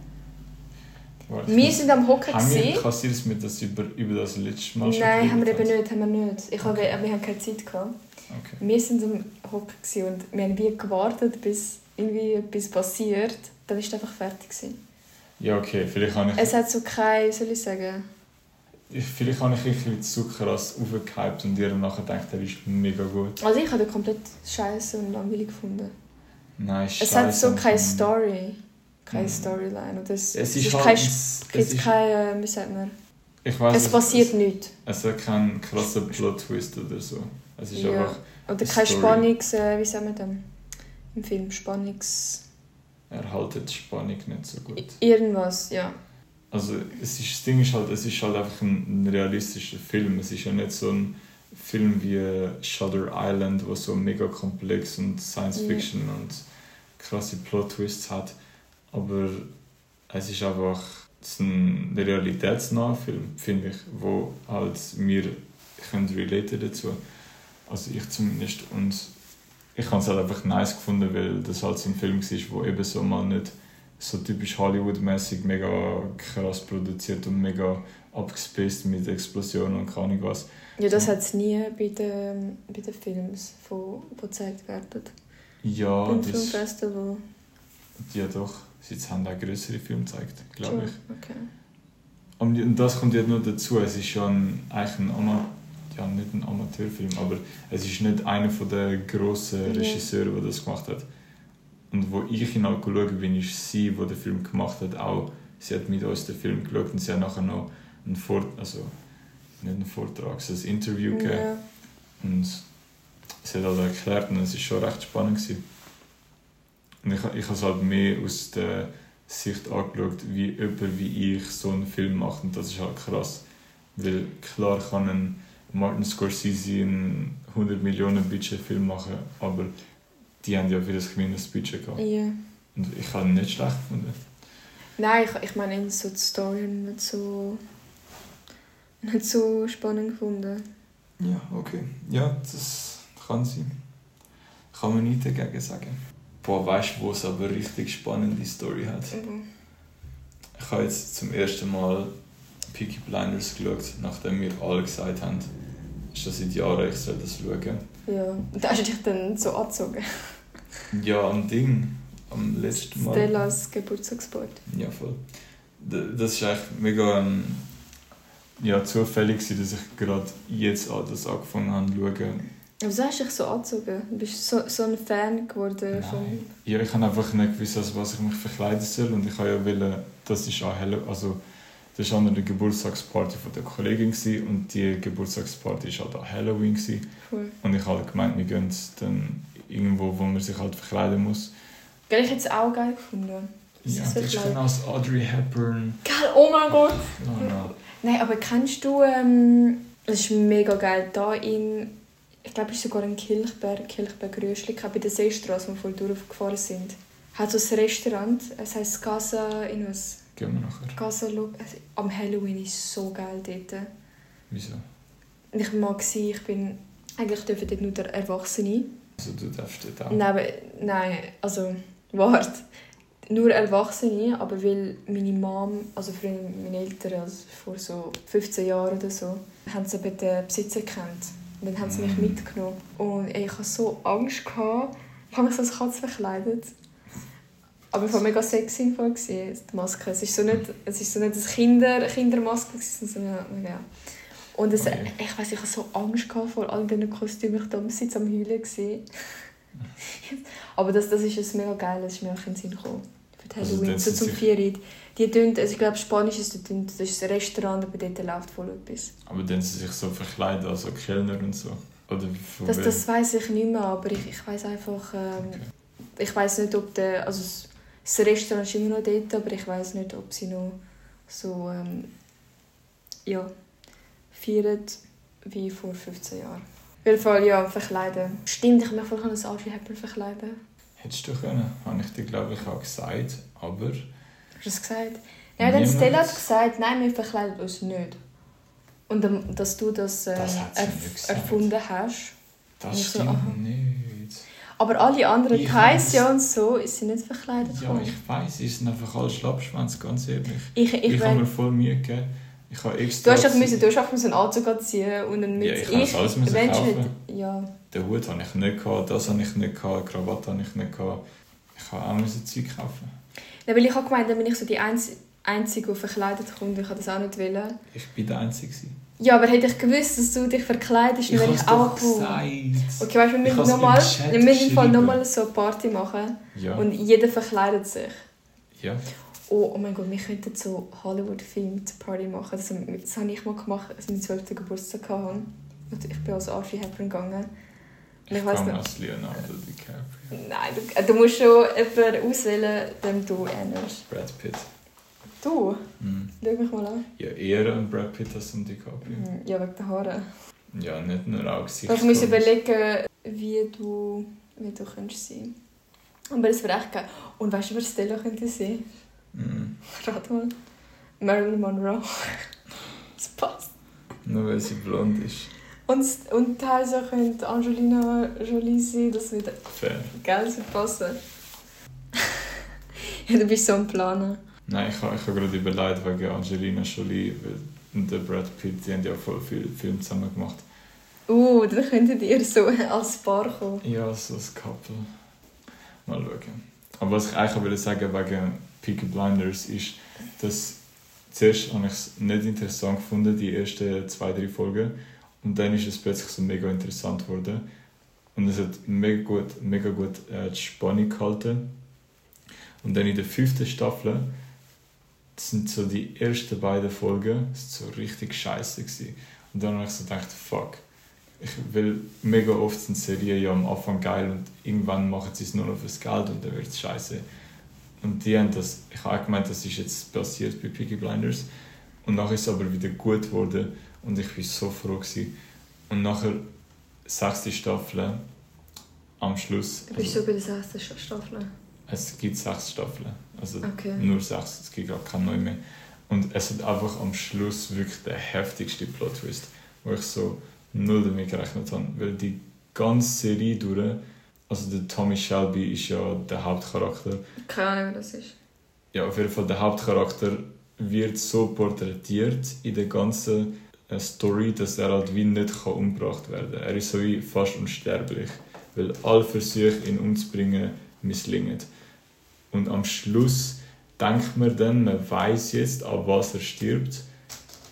Wir muss- sind am Hocken. Haben wir, gewesen. kassierst du mir das über, über das letzte Mal schon Nein, haben wir eben nicht, haben wir nicht. Ich habe, Okay. wir haben keine Zeit gehabt. Okay. Wir sind am Hocken und wir haben wie gewartet, bis irgendwie etwas passiert. Dann war es einfach fertig. Gewesen. Ja, okay, vielleicht habe ich, Es hat so kein, wie soll ich sagen, ich, vielleicht habe ich ein bisschen zu krass aufgehypt und ihr nachher gedacht, er ist mega gut. also ich habe den komplett scheiße und langweilig gefunden. Nein, Es hat so keine Story, keine Mhm. Storyline. Und es, Es es ist ist halt... kein, es, es gibt ist, kein, äh, wie sagt man, ich weiss, es passiert nichts. Es, es hat keinen krassen Plot-Twist oder so. Es ist Ja. einfach... Oder die kein Story. Spannungs, äh, wie sagt man denn, im Film, Spannungs... Er haltet die Spannung nicht so gut. Irgendwas, ja. Also es ist, das Ding ist halt, es ist halt einfach ein, ein realistischer Film. Es ist ja nicht so ein Film wie Shutter Island, wo so mega komplex und Science Ja. Fiction und krasse Plot-Twists hat. Aber es ist einfach ein realitätsnaher Film, finde ich, wo halt wir können relaten dazu. Also ich zumindest. Und ich habe es halt einfach nice gefunden, weil das halt so ein Film war, wo eben so mal nicht so typisch Hollywood-mäßig mega krass produziert und mega abgespaced mit Explosionen und keine Ahnung was. Ja, das hat es nie bei den, bei den Filmen, die, die gezeigt werden. Ja, beim das, Filmfestival. ja doch. Sie haben auch größere Filme gezeigt, glaube Schon, ich. Okay. Und das kommt ja nur dazu, es ist ja ein, eigentlich ein, Ja, nicht ein Amateurfilm, aber es ist nicht einer von der grossen Ja. Regisseure, der das gemacht hat. Und wo ich ihn auch geschaut bin, ist sie, die den Film gemacht hat, auch, sie hat mit uns den Film geschaut und sie hat nachher noch einen Vort also nicht einen Vortrag, sondern ein Interview gegeben. Ja. Und sie hat also erklärt und es war schon recht spannend. Gewesen. Und ich, ich habe es halt mehr aus der Sicht angeschaut, wie jemand wie ich so einen Film macht. Und das ist halt krass. Weil klar kann ein Martin Scorsese einen 100 Millionen Budget Film machen, aber die haben ja für das kleines Budget gehabt. ja. Und ich habe ihn nicht schlecht gefunden. Nein, ich, ich meine, so die Story nicht so, nicht so spannend gefunden. Ja, okay. Ja, das kann sein. Kann man nicht dagegen sagen. Boah, weißt du, wo es aber richtig spannende Story hat? Mhm. Ich habe jetzt zum ersten Mal Peaky Blinders geschaut, nachdem wir alle gesagt haben, schon seit Jahren, ich soll das schauen. Ja, und da hast du dich dann so angezogen. Ja, am Ding, am letzten Mal. Stellas Geburtstagsparty. Ja, voll. Das war eigentlich mega ähm, ja, zufällig, dass ich gerade jetzt an das angefangen habe zu schauen. Wieso hast du dich so angezogen? Du bist so, so ein Fan geworden von... Nein. Ja, ich habe einfach nicht gewusst, was ich mich verkleiden soll. Und ich habe ja wollen, das ist auch Hell also das war eine Geburtstagsparty von der Kollegin gewesen, und die Geburtstagsparty war halt an Halloween. Gewesen. Voll. Und ich habe gemeint, wir gehen dann irgendwo, wo man sich halt verkleiden muss. Gell, ich hätte es auch geil gefunden. Das Ja, ist das ist genau als Audrey Hepburn. Geil, oh mein Gott! Oh, no. Nein, aber kennst du, ähm, das ist mega geil, da in, ich glaube, es ist sogar in Kilchberg, Kilchberg Röschli, bei der Seestraße, wo wir voll durchgefahren sind, hat so ein Restaurant, es heisst Casa, in was? Gehen wir nachher. Also, am Halloween ist so geil dort. Wieso? Ich mag sie, ich bin, eigentlich dürfen dort nur der Erwachsene. Also du darfst dort auch. Nein, nein, also, warte. Nur Erwachsene, aber weil meine Mom, also früher meine Eltern, also vor so 15 Jahren oder so, haben sie eben den Besitzer gekannt. Und dann haben sie mich Mhm. mitgenommen. Und ey, ich hatte so Angst. Gehabt. Ich habe mich so als Katze verkleidet. Aber es war mega sexy die Maske. Es ist so nicht, es ist so nicht eine Kinder, Kindermaske, sondern so ja. Und es, Okay. ich weiß, ich hatte so Angst vor all diesen Kostümen. Ich war da am Heulen. gewesen. Aber das, das ist ein mega geil, das ist mir auch in den Sinn gekommen. Für die Also Halloween, das so zum Vieri. Die tun, also ich glaube, Spanisch ist, das ist ein Restaurant, aber dort läuft voll etwas. Aber dann sie sich so verkleiden, also Kellner und so. Oder Das, das weiß ich nicht mehr, aber ich, ich weiß einfach, ähm, Okay. ich weiß nicht, ob der, also das Restaurant ist immer noch dort, aber ich weiß nicht, ob sie noch so, ähm, ja, feiern wie vor 15 Jahren. Auf jeden Fall, ja, verkleiden. Stimmt, ich habe mich vorhin als Audrey Hepburn verkleiden. Hättest du können, habe ich dir glaube ich auch gesagt, aber Hast du das gesagt? Ja, dann. Stella hat gesagt, nein, wir verkleiden uns nicht. Und ähm, dass du das, äh, Das erf- gesagt. erfunden hast. das so, stimmt aha. nicht. Aber alle anderen, Ich Thais ja und so, sind nicht verkleidet Ja, worden. ich weiß, sie sind einfach alle Schlappschwänze, ganz ehrlich. Ich, Ich, ich, habe mir voll Mühe gegeben. Ich habe extra... du hast auch müssen, du hast auch einen Anzug anziehen und dann mit Ja, ich habe alles müssen kaufen. hätte- ja, Den Hut habe ich nicht gehabt, das habe ich nicht gehabt, die Krawatte habe ich nicht gehabt. Ich habe auch müssen Zeug kaufen. ja, weil ich habe gemeint, dann bin ich so die Einz Einzige, die verkleidet kommt. Ich habe das auch nicht wollen. Ich bin der Einzige. gewesen. Ja, aber hätte ich gewusst, dass du dich verkleidest, wäre ich auch cool. Okay, weißt du, wir müssen nochmal, wir müssen Fall nochmal so eine Party machen Ja, und jeder verkleidet sich. ja. Oh, oh mein Gott, wir könnten so Hollywood-themed Party machen. Das, das habe ich mal gemacht, als ich meinen 12. Geburtstag hatte. Und ich bin als Audrey Hepburn gegangen. Und Ich ich weiss als Leonardo DiCaprio. Nein, du, du musst schon jemanden auswählen, dem du erinnerst. Brad Pitt. Du? Mhm. Schau mich mal an. Ja, eher ein Brad Pitt als ein DiCaprio. Hm, Ja, wegen den Haaren. Ja, nicht nur auch Gesicht. Ich muss überlegen, wie du, wie du könntest sein Aber das wäre echt geil. Und weißt du, wer Stella könnte sein? Mhm. Rat mal. Marilyn Monroe. Das passt. Nur weil sie blond ist. Und, und teilweise könnte Angelina Jolie sein, das würde geil passen. ja, du bist so ein Planer. Nein, ich habe ich hab gerade überlegt wegen Angelina Jolie und der Brad Pitt, die haben ja voll viele Filme zusammen gemacht. Uh, dann könntet ihr so als Paar kommen. Ja, so ein Couple. Mal schauen. Aber was ich eigentlich will sagen wegen Peaky Blinders ist, dass zuerst habe ich es nicht interessant gefunden, die ersten zwei, drei Folgen. Und dann ist es plötzlich so mega interessant geworden. Und es hat mega gut, mega gut äh, die Spannung gehalten. Und dann in der fünften Staffel, sind so die ersten beiden Folgen, das so richtig scheiße gewesen. Und dann habe ich so gedacht, fuck, ich will mega oft sind Serien ja am Anfang geil und irgendwann machen sie es nur noch fürs Geld und dann wird es scheiße. Und die haben das, ich habe auch gemeint, das ist jetzt passiert bei Piggy Blinders. Und nachher ist es aber wieder gut geworden und ich war so froh. Gewesen. Und nachher, sechste Staffel, am Schluss. Du bist also, so bei der sechsten Staffel. Es gibt sechs Staffeln. Also Okay. nur sechs, es gibt gar keine neue mehr. Und es hat einfach am Schluss wirklich den heftigsten Plot-Twist, wo ich so null damit gerechnet habe. Weil die ganze Serie durch, also der Tommy Shelby ist ja der Hauptcharakter. Keine Ahnung, wer das ist. Ja, auf jeden Fall der Hauptcharakter wird so porträtiert in der ganzen äh, Story, dass er halt wie nicht kann umgebracht werden kann. Er ist so wie fast unsterblich, weil alle Versuche, ihn umzubringen, misslingen. Und am Schluss denkt man dann, man weiß jetzt, an was er stirbt.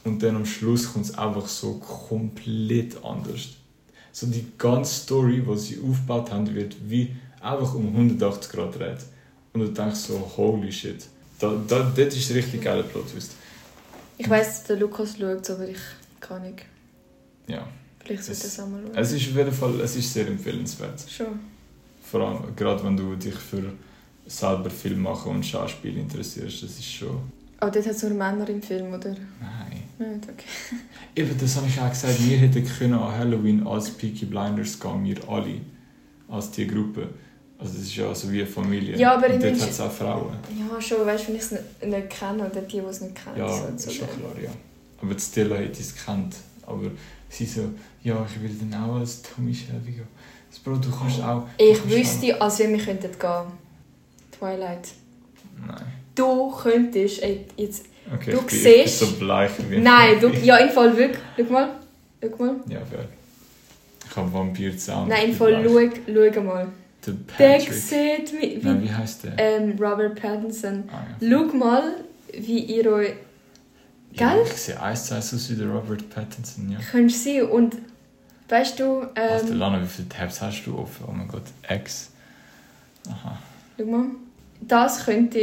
Und dann am Schluss kommt es einfach so komplett anders. So die ganze Story, die sie aufgebaut haben, wird wie einfach um 180 Grad gedreht. Und du denkst so, holy shit. Da, da, das ist ein richtig geiler Plot-Twist. Ich weiss, der Lukas schaut aber ich kann nicht. Ja. Vielleicht sollte Es- es auch mal schauen. Es ist auf jeden Fall es ist sehr empfehlenswert. Schon. Vor allem, gerade wenn du dich für selber Film machen und Schauspiel interessierst, das ist schon... Oh, dort hat es nur Männer im Film, oder? Nein. Nicht, okay. Eben, das habe ich auch gesagt, wir hätten können an Halloween als Peaky Blinders gehen, wir alle. Als die Gruppe. Also das ist ja so wie eine Familie. Ja, aber und dort hat es auch Frauen. Ja, schon, weißt du, wenn ich es nicht, nicht kenne oder die, die es nicht kennen. Ja, so, ist schon klar, ja. Aber die Stella hätte es kennt. Aber sie so, ja, ich will dann auch als Tommy Shelby gehen. Das Bro, du kannst auch... du Ich wüsste, als wenn wir könnten gehen. Twilight. Nein. Du könntest, ey, jetzt... Okay, Du ich bin, ich bin siehst- so bleich wie Nein, du... Ja, im Fall wirklich. Schau mal. Schau mal. Ja, fair. Ich habe Vampirzaun. Nein, im Fall schau, schau mal. Der Der Patrick. sieht wie... Nein, wie wie heißt der? ähm, Robert Pattinson. Ah, ja. Schau mal, wie ihr euch... Ja, Gell? ich sehe eins zu eins aus wie der Robert Pattinson, ja. Könnt sehen und... Weißt du... Ähm, Lana, wie viele Tabs hast du offen? Oh mein Gott, X. Aha. schau mal. Das könnte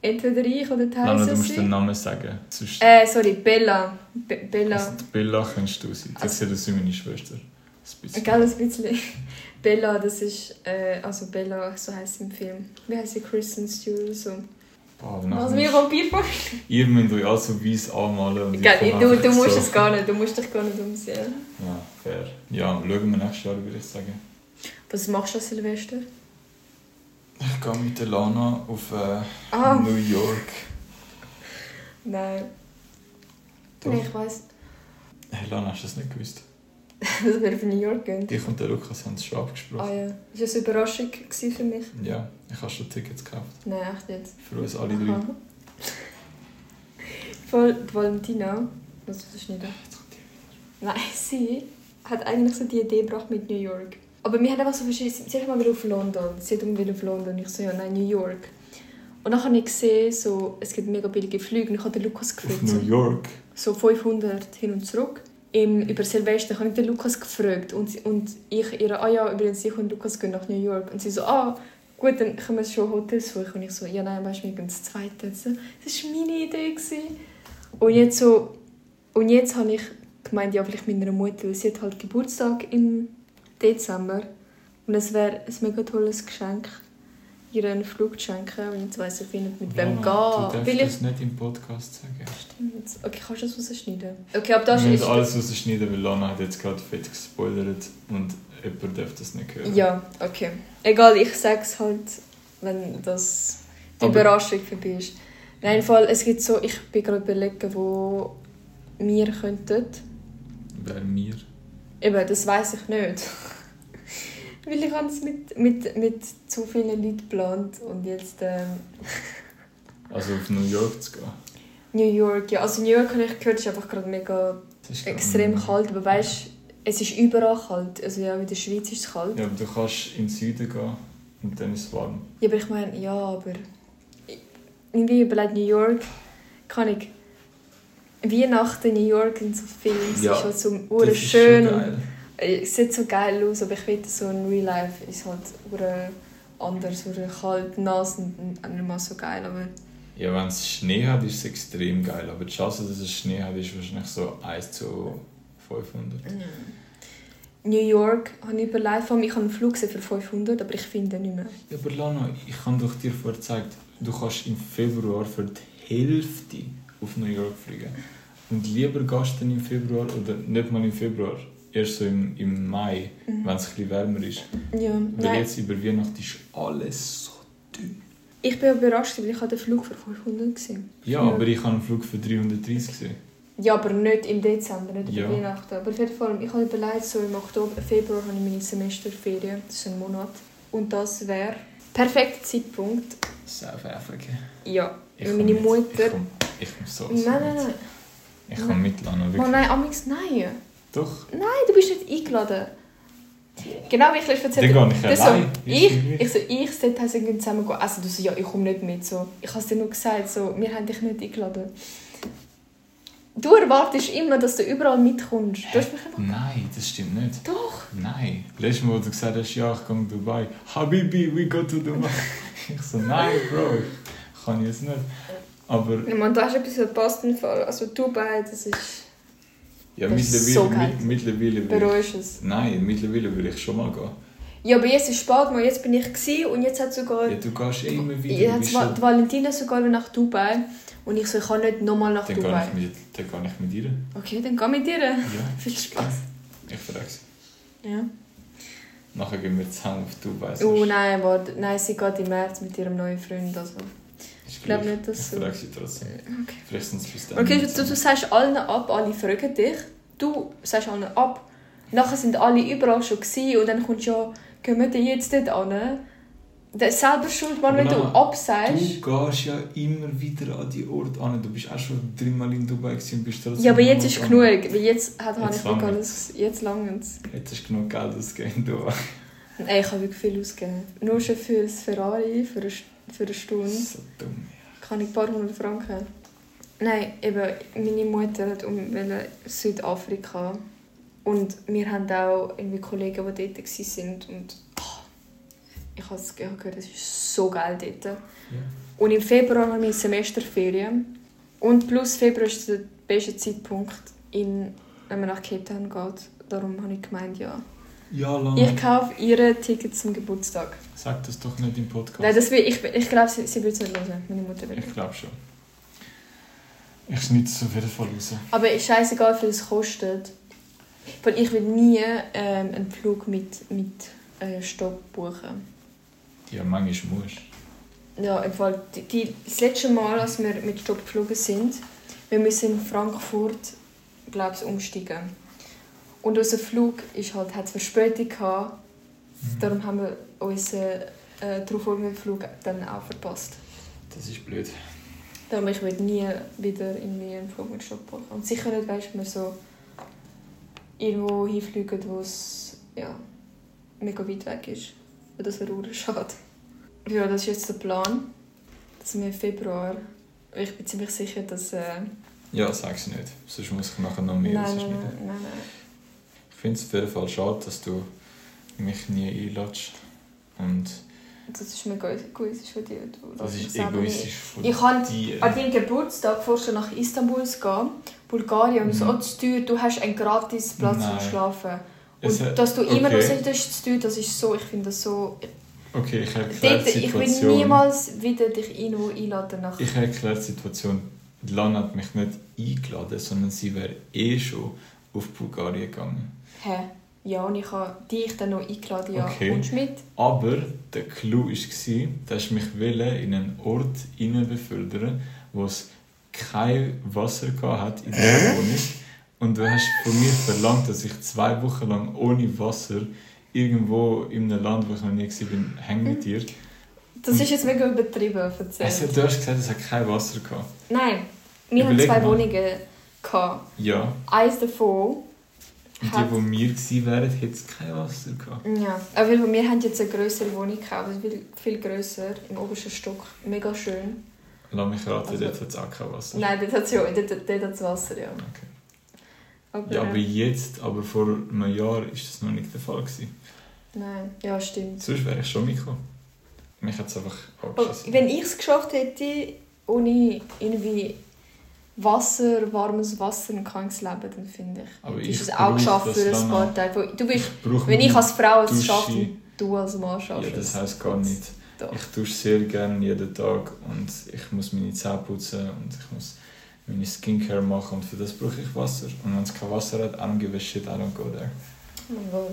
entweder ich oder die Lana, du musst den. Namen sagen. Sonst, Äh, sorry, Bella. Be Bella. also, Bella kannst du sein. Das Also- aus wie meine Schwester. Ein bisschen. Gell, ein bisschen. Bella, das ist, äh, also Bella, so heißt sie im Film. Wie heißt sie? Kristen Stewart so. Boah, Also wie musst- Vampir Ihr müsst euch also weiß anmalen. Und Gell, du, du musst so. es gar nicht, du musst dich gar nicht umsehen. Ja, fair. Ja, schauen wir nächstes Jahr, würde ich sagen. Was machst du an Silvester? Ich gehe mit der Lana auf äh, Ah. New York. Nein. Doch. Nee, ich weiss, Hey Lana, hast du das nicht gewusst? dass wir auf New York gehen. Ich und der Lukas haben es schon Ah abgesprochen. ja. Das war eine Überraschung für mich. Ja, ich habe schon Tickets gekauft. Nein, echt jetzt. Für uns alle drei. Aha. Voll, die Valentina, was ist das nicht? Nein, sie hat eigentlich so die Idee gebracht mit New York. Aber wir haben einfach so verschiedene... Sie hat mal wieder auf London. Sie hat mal auf London. Ich so, ja, nein, New York. Und dann habe ich gesehen, so, es gibt mega billige Flüge. Und ich habe den Lukas Auf gefragt. New So, York? so 500 hin und zurück. Im, über Silvester habe ich den Lukas gefragt. Und, und ich ihr, ah ja, übrigens, ich und Lukas gehen nach New York. Und sie so, ah, gut, dann können wir schon Hotels suchen. Und ich so, ja, nein, weißt du, wir gehen das zweite. So, das war meine Idee. Gewesen. Und jetzt so, und jetzt habe ich gemeint, ja, vielleicht mit meiner Mutter, weil sie hat halt Geburtstag im Dezember. Und es wäre ein mega tolles Geschenk, ihr einen Flug zu schenken. Und jetzt weiss ich nicht, mit wem Du gehen. darfst Weil ich das nicht im Podcast sagen. Stimmt. Okay, kannst du das rausschneiden? Okay, das Wir ist... müssen alles rausschneiden, weil Lana hat jetzt gerade fett gespoilert und jemand darf das nicht hören. Ja, okay. Egal, ich sag's halt, wenn das die Aber- Überraschung vorbei ist. Nein, im Fall, es gibt so, ich bin gerade überlegen, wo wir könnten. Wer mir? Eben, das weiß ich nicht. Weil ich habe es mit, mit, mit zu vielen Leuten geplant und jetzt ähm, Also auf New York zu gehen. New York, ja. Also New York habe ich gehört, ist einfach gerade mega extrem kalt, aber weißt es ist überall kalt. Also ja, in der Schweiz ist es kalt. Ja, aber du kannst in den Süden gehen. und dann ist es warm. Ja, aber ich meine, ja, aber... Irgendwie überlegt New York, kann ich... Weihnachten New York in so Filmen, Ja, ist halt so Das schön schon und äh, es sieht so geil aus, aber ich finde so in Real Life ist halt anders, ur kalt, nass und nicht mal so geil, aber... Ja, wenn es Schnee hat, ist es extrem geil. Aber die Chance, dass es Schnee hat, ist wahrscheinlich so 1 zu 500. New York habe ich überlegt, vor allem, ich habe einen Flug für 500, aber ich finde ihn nicht mehr. Ja, aber Lana, ich habe doch dir vorher gezeigt, du kannst im Februar für die Hälfte auf New York fliegen. Und lieber gehst dann im Februar, oder nicht mal im Februar, erst so im, im Mai, Mhm. wenn es bisschen wärmer ist. Ja, Weil nein. jetzt über Weihnachten ist alles so teuer. Ich bin überrascht, weil ich den Flug für 500 gesehen. Ja, Ja. aber ich habe einen Flug für 330 gesehen. Ja, aber nicht im Dezember, nicht Ja. über Weihnachten. Aber auf jeden Fall, ich habe überlegt, so im Oktober, Februar habe ich meine Semesterferien, das ist ein Monat. Und das wäre perfekter Zeitpunkt. South Africa. Ja, Ich weil komm meine mit. Mutter... Ich komme ich komm so Nein, nein, nein. Ich komme mit, Lana, Oh nein, Amix, nein. Doch. Nein, du bist nicht eingeladen. Genau wie ich letztes Dann erzählt gehe ich so, ich, ich so, ich sollte halt irgendwie zusammen gehen. Also du so, ja, ich komme nicht mit. So. Ich habe es dir nur gesagt, so, wir haben dich nicht eingeladen. Du erwartest immer, dass du überall mitkommst. Du hast mich einfach... Nein, das stimmt nicht. Doch. Nein. Letztes Mal, wo du gesagt hast, ja, ich gehe nach Dubai. Habibi, we go to Dubai. ich so, nein, Bro, ich kann jetzt nicht. Aber Ja, man, du hast etwas verpasst im Fall. Also Dubai, das ist... ja, Das ist mittlerweile, so geil. mit, mittlerweile Bereust es. ich, Nein, mittlerweile würde ich schon mal gehen. Ja, aber jetzt ist spät, mal. jetzt bin ich gewesen und jetzt hat sogar... Ja, du gehst eh immer wieder. Ja, du jetzt schon- die Valentina sogar nach Dubai. Und ich so, ich kann nicht nochmal nach dann Dubai. ich mit, dann gehe ich mit ihr. Okay, dann geh mit dir. Ja, Viel Spaß. ich frage sie. Ja. Nachher gehen wir zusammen auf Dubai. Oh nein, warte. Nein, sie geht im März mit ihrem neuen Freund. Also. Ist Ich glaube nicht, dass Ich so. frage sie trotzdem. Okay, Vielleicht sind es bis okay du, du sagst allen ab, alle fragen dich. Du sagst allen ab. Nachher sind alle überall schon gewesen und dann kommst du ja, gehen wir denn jetzt dort an? Das ist selber schuld, Mann, wenn du absagst. Du gehst ja immer wieder an die Orte an. Du bist auch schon dreimal in Dubai und bist trotzdem Ja, aber jetzt ist genug. Weil jetzt hat Jetzt ich wirklich langt's. alles. Jetzt langt. Jetzt du genug Geld ausgegeben in Dubai. Ey, ich habe wirklich viel ausgegeben. Nur schon für das Ferrari, für eine, St- für eine Stunde. So dumm. kann ich ein paar hundert Franken. Nein, eben, meine Mutter hat um Südafrika. Und wir haben auch irgendwie Kollegen, die dort waren. Und oh, ich habe es gehört, es ist so geil dort. Ja. Und im Februar habe ich Semesterferien. Und plus Februar ist der beste Zeitpunkt, in, wenn man nach Cape Town geht. Darum habe ich gemeint, ja. Ja, Lana. Ich kaufe ihr Ticket zum Geburtstag. Sag das doch nicht im Podcast. Nein, das will, ich, ich glaube, sie, sie will es nicht hören. Meine Mutter will ich glaube schon. Ich schneide es auf jeden Fall raus. Aber ist scheißegal, wie viel es kostet. Weil ich will nie ähm, einen Flug mit, mit äh, Stopp buchen. Ja, manchmal musst Ja, im Fall, die, die, das letzte Mal, als wir mit Stopp geflogen sind, wir müssen in Frankfurt, glaube ich, umsteigen. Und unser Flug ist halt, hat Verspätung gehabt. Mhm. Darum haben wir unseren äh, darauffolgenden Flug dann auch verpasst. Das ist blöd. Darum ich will nie wieder irgendwie einen Flug mit Stopp buchen. Und sicher nicht, weißt du, wir so irgendwo hinfliegen, wo es ja, mega weit weg ist. Weil das wäre schade. Ja, das ist jetzt der Plan. Dass wir im Februar... Ich bin ziemlich sicher, dass... Äh, Ja, sag es nicht. Sonst muss ich nachher noch mehr nein, nein, nein, nein, nein. Ich finde es auf jeden Fall schade, dass du mich nie einlädst. Und Das ist mega egoistisch von dir. Du das ist egoistisch von Ich kann dir. An deinem Geburtstag vorst du nach Istanbul zu gehen, Bulgarien, und so, Mhm. oh, zu teuer, du hast einen gratis Platz zum Nein. Schlafen. Und Es dass du immer noch okay. sagst, zu teuer, das ist so, ich finde das so... Okay, ich erkläre Dort, die ich will Situation. niemals wieder dich irgendwo einladen nach... Ich erkläre die Situation. Lana hat mich nicht eingeladen, sondern sie wäre eh schon auf Bulgarien gegangen. Hä? Ja, und ich habe dich dann noch eingeladen, ja, Okay. kommst mit? Aber der Clou war, dass ich mich wollte in einen Ort befördern wo es kein Wasser hat in der Wohnung. Und du hast von mir verlangt, dass ich zwei Wochen lang ohne Wasser irgendwo in einem Land, wo ich noch nie war, hänge mit dir. Das ist jetzt mega übertrieben, Es erzählt. hat, du hast gesagt, es hat kein Wasser gehabt. Nein, wir haben Überleg zwei mal. Wohnungen gehabt. Ja, Eins davon Und die, wo wir gewesen wären, hätte es kein Wasser gehabt. Ja, aber weil wir haben jetzt eine größere Wohnung gekauft, also viel, viel grösser im obersten Stock, mega schön. Lass mich raten, Also- dort hat es auch kein Wasser. Nein, dort hat es ja, dort, dort hat's Wasser, ja. Okay. Aber, Ja, aber jetzt, aber vor einem Jahr, ist das noch nicht der Fall gewesen. nein, ja, stimmt. Sonst wäre ich schon mitgekommen. Mich hat es einfach Aber abgeschissen. wenn ich es geschafft hätte, ohne irgendwie Wasser, warmes Wasser und krankes Leben, dann finde ich, Aber ich du es auch geschafft für ein paar Tage. Du bist, brauche wenn ich als Frau es schaffe, du als Mann schaffst Ja, das heisst gar nicht. Doch. Ich dusche sehr gerne jeden Tag und ich muss meine Zähne putzen und ich muss meine Skincare machen und für das brauche ich Wasser. Und wenn es kein Wasser hat, I don't give a shit, I don't go there. Oh.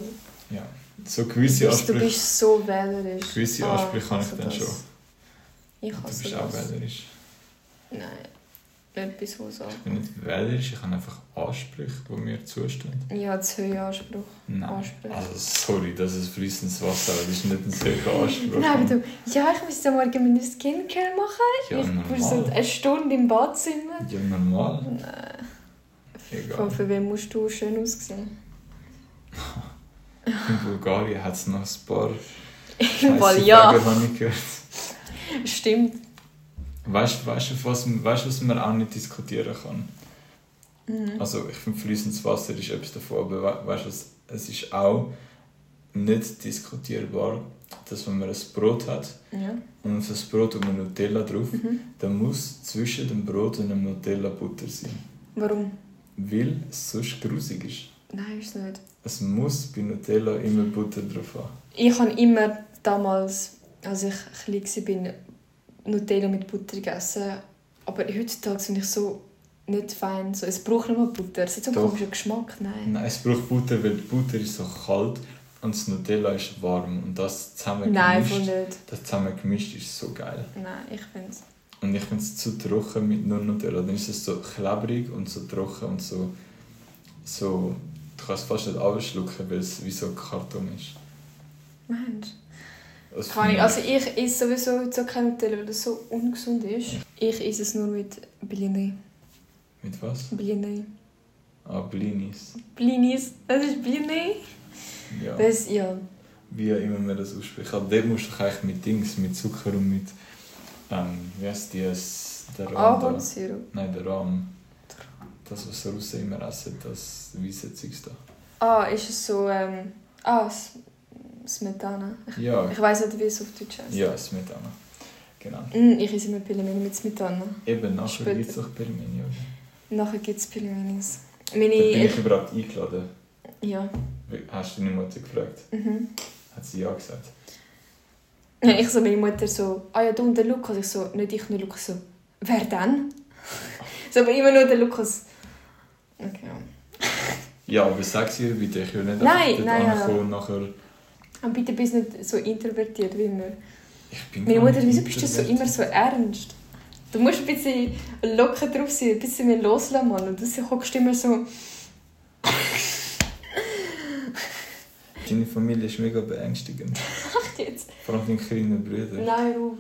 Ja, so Du gewisse bist, du Ansprüche, bist so wählerisch. gewisse Ah, Ansprüche habe ich hasse dann das. schon. Ich Du hasse bist auch das. wählerisch. Nein, nicht bis so. Ich bin nicht wählerisch, ich habe einfach Ansprüche, die mir zustehen. Ja, zu hohen Anspruch. Nein. Ansprüche. Also sorry, das ist fließendes Wasser, aber das ist nicht ein sehr hoher Anspruch. Nein, aber du, ja, ich muss am Morgen meine Skincare machen. Ja, ich bin so eine Stunde im Badzimmer. Ja, normal. Nein. Egal. Von für wen musst du schön aussehen? In Bulgarien hat es noch ein paar scheisse ja. Fragen, habe ich gehört. Stimmt. Weißt du, weißt, du, was, weißt, was man auch nicht diskutieren kann? Mhm. Also, ich finde, fließendes Wasser ist etwas davon, aber we- weißt du, es ist auch nicht diskutierbar, dass wenn man ein Brot hat Ja. und auf das Brot und Nutella drauf, Mhm. dann muss zwischen dem Brot und dem Nutella Butter sein. Warum? Weil es sonst grusig ist. Nein, ist nicht. Es muss bei Nutella immer Butter drauf haben. Ich habe immer damals, als ich klein war, Nutella mit Butter gegessen. Aber heutzutage finde ich so nicht fein. So, es braucht nicht mal Butter. Es hat so einen Doch. komischen Geschmack. Nein. Nein, es braucht Butter, weil die Butter ist so kalt und das Nutella ist warm. Und das zusammen Nein, gemischt, voll nicht. das zusammen gemischt ist so geil. Nein, ich finde es. Und ich finde es zu trocken mit nur Nutella. Dann ist es so klebrig und so trocken und so... so du kannst es fast nicht abschlucken, weil es wie so Karton ist. Mensch. Das Kann ich. Also ich esse sowieso so kein Nutella, weil das so ungesund ist. Ich esse es nur mit Blinis. Mit was? Blinis. Ah, Blinis. Blinis. Das ist Blini. Ja. Das, ja. Wie immer man das ausspricht. Aber dort musst du doch eigentlich mit Dings, mit Zucker und mit... Ähm, wie heißt die? es- Der Rahm? Ahornsirup. Nein, der Rahm. Das, was Russen immer essen, das weisse Zeugs da. Ah, ist es so, ähm... Ah, Smetana. Ich, Ja, ich weiss nicht, wie es auf Deutsch heißt. ja, Smetana. Genau. Mm, ich esse immer Pilmeni mit Smetana. Eben, nachher gibt es doch Pelmeni, oder? Nachher gibt es Pilmenis. Da bin ich überhaupt eingeladen. Ja. Hast du deine Mutter gefragt? Mhm. Hat sie ja gesagt. Ja, ich so, meine Mutter so, ah ja, du und der Lukas. Ich so, nicht ich, nur Lukas. So, wer denn? so, aber immer nur der Lukas. Okay, ja. Ja, aber sag sie ihr bitte, ich will nicht Nein, dort nein, ja. ankommen und nachher... Aber bitte bist nicht so introvertiert wie immer. Meine Mutter, wieso bist du so immer so ernst? Du musst ein bisschen locker drauf sein, ein bisschen mehr loslassen, Mann. Und du hockst immer so... Deine Familie ist mega beängstigend. Ach jetzt. Vor allem deine kleinen Brüder. Nein, Ruh.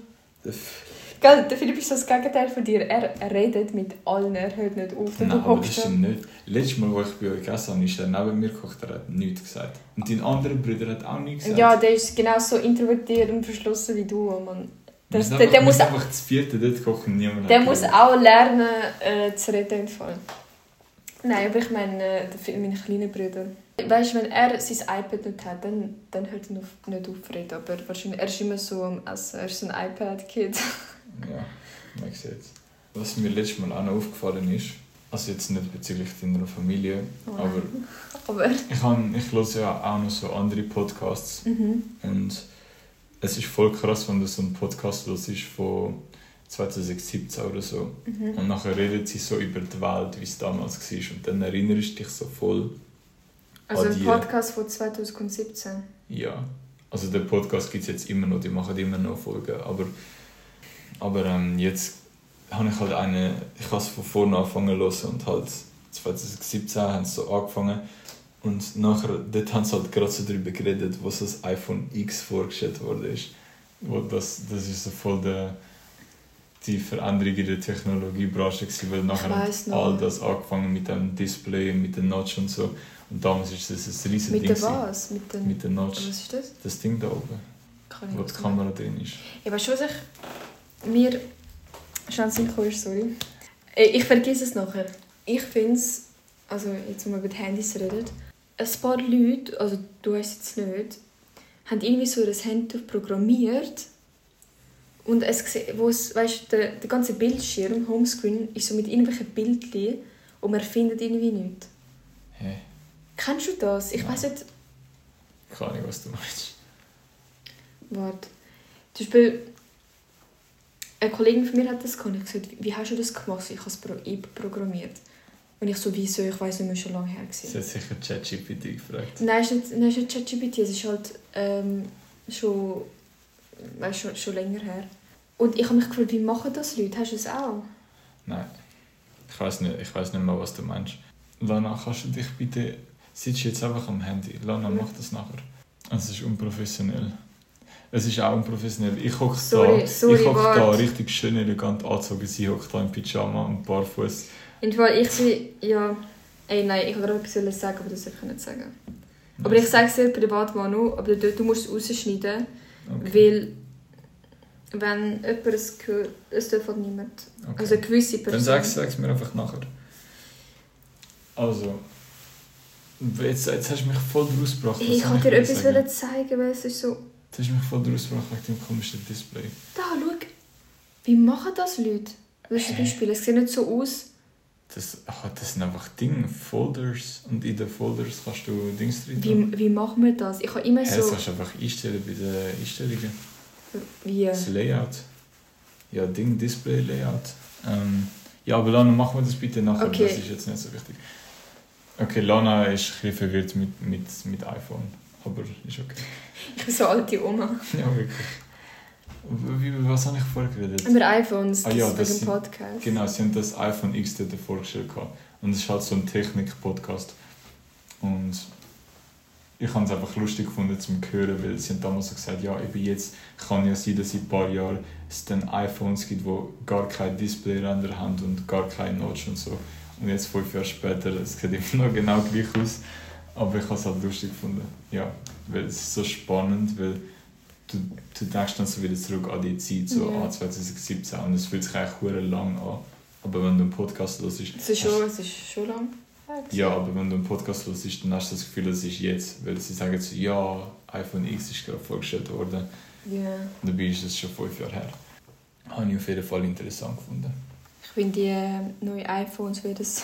Gell, der Philipp ist das Gegenteil von dir. Er, redet mit allen, er hört nicht auf. Nein, aber das da. stimmt nicht. Letztes Mal, als ich bei euch gegessen habe, ist er neben mir gekocht, er hat nichts gesagt. Und dein anderer Bruder hat auch nichts gesagt. Ja, der ist genauso introvertiert und verschlossen wie du, Mann. Wir Das, der, einfach- der muss, einfach das vierte dort kochen niemand der muss auch lernen äh, zu reden. Im Fall. Nein, aber ich meine, äh, meine kleinen Brüder. Weißt du, wenn er sein iPad nicht hat, dann, dann hört er nicht auf zu reden. Aber wahrscheinlich, er ist immer so am Essen. Er ist so ein iPad-Kid. Ja, man sieht es. Was mir letztes Mal auch noch aufgefallen ist, also jetzt nicht bezüglich deiner Familie, Oh. aber Aber. ich, han, ich höre ja auch noch so andere Podcasts Mhm. und es ist voll krass, wenn du so einen Podcast hörst von 2017 oder so Mhm. und nachher redet sie so über die Welt, wie es damals war und dann erinnerst du dich so voll, Also Ah, ein die- Podcast von 2017. ja. Also der Podcast gibt es jetzt immer noch, die machen immer noch Folgen, aber, aber ähm, jetzt habe ich halt eine, ich habe es von vorne zu hören und halt 2017 haben sie so angefangen und nachher, dort haben sie halt gerade so darüber geredet, wo so das iPhone X vorgestellt wurde ist. Das, das ist so voll der, die Veränderung in der Technologiebranche, gewesen, weil nachher hat all das angefangen mit dem Display, mit den Notch und so. Und damals ist das ein riesiges Mit Ding. der was? Mit den... Mit der Notch. Was ist das? Das Ding da oben, Kann ich wo die. Kamera drin ist. Ja, weißt du, was ich mir Sinn gekommen ist, sorry. Äh, Ich vergesse es nachher. Ich finde es, also jetzt, wo wir über die Handys reden, ein paar Leute, also du weißt jetzt nicht, haben irgendwie so ein Handy programmiert und es wo es, weißt, der, der ganze Bildschirm, Homescreen, ist so mit irgendwelchen Bildchen und man findet irgendwie nichts. Hä? Kennst du das? Ich weiß nicht, Keine Ahnung, was du meinst. Warte. Zum Beispiel, eine Kollegin von mir hat das gehabt. Ich gesagt, wie hast du das gemacht? Ich habe es pro ich programmiert. Und ich so, wieso? Ich weiß nicht mehr, schon lange her. Sie hat sicher ChatGPT gefragt. Nein, es ist nicht, ChatGPT. Es ist halt ähm, schon, weißt, schon, schon länger her. Und ich habe mich gefragt, wie machen das Leute? Hast du es auch? Nein. Ich weiß nicht, ich weiß nicht mehr, was du meinst. Lana, kannst du dich bitte... Sitzt jetzt einfach am Handy. Lana, Ja. mach das nachher. Es ist unprofessionell. Es ist auch unprofessionell. Ich hocke da, sorry, ich hocke da richtig schön elegant angezogen. Sie hockt da im Pyjama und barfuß. Und weil ich bin, ja... Ey, nein, ich wollte gerade etwas sagen, aber das darf ich nicht sagen. Aber ich sage es dir privat, Manu, aber du, du musst es rausschneiden. Okay. Weil, wenn jemand es hört, es darf halt niemand. okay. Also eine gewisse Person. Dann sag's, sag's mir einfach nachher. Also... Jetzt, jetzt hast du mich voll draus gebracht. Hey, ich wollte dir etwas sagen? zeigen, weil es ist so... Jetzt hast du mich voll draus gebracht wegen dem komischen Display. Da, schau. Wie machen das Leute? Das ist ein? Beispiel. Es sieht nicht so aus. Das, ach, das sind einfach Dinge, Folders. Und in den Folders kannst du Dings drin tun. Wie, wie machen wir das? Ich habe immer das so... kannst du einfach einstellen bei den Einstellungen. Wie? Das Layout. Ja, Ding, Display, Layout. Ähm, ja, aber Lana, machen wir das bitte nachher. Okay. Das ist jetzt nicht so wichtig. Okay, Lana ist ein bisschen verwirrt mit, mit, mit iPhone. Aber ist okay. Ich bin so alte Oma. Ja, wirklich. Wie, was habe ich vorher geredet? Über iPhones, Ah das ja, das sind- Podcast. Genau, sie haben das iPhone X vorgestellt. gehabt. Und es ist halt so ein Technik-Podcast. Und ich habe es einfach lustig gefunden zum Hören, weil sie haben damals so gesagt, ja, eben jetzt kann ja sein, dass in ein paar Jahren es dann iPhones gibt, die gar kein Displayränder haben und gar kein Notch und so. Und jetzt, fünf Jahre später, es sieht immer noch genau gleich aus. Aber ich habe es halt lustig gefunden. Ja, weil es ist so spannend, weil du, du denkst dann so wieder zurück an die Zeit, so Ja. an 2017 und es fühlt sich eigentlich hure lang an. Aber wenn du einen Podcast hörst, Es ist schon, es ist schon lang. ja, aber wenn du einen Podcast hörst, dann hast du das Gefühl, es ist jetzt. Weil sie sagen so, ja, iPhone X ist gerade vorgestellt worden. Ja. Und dabei ist es schon fünf Jahre her. Habe ich auf jeden Fall interessant gefunden. Ich finde die äh, neuen iPhones, wie das...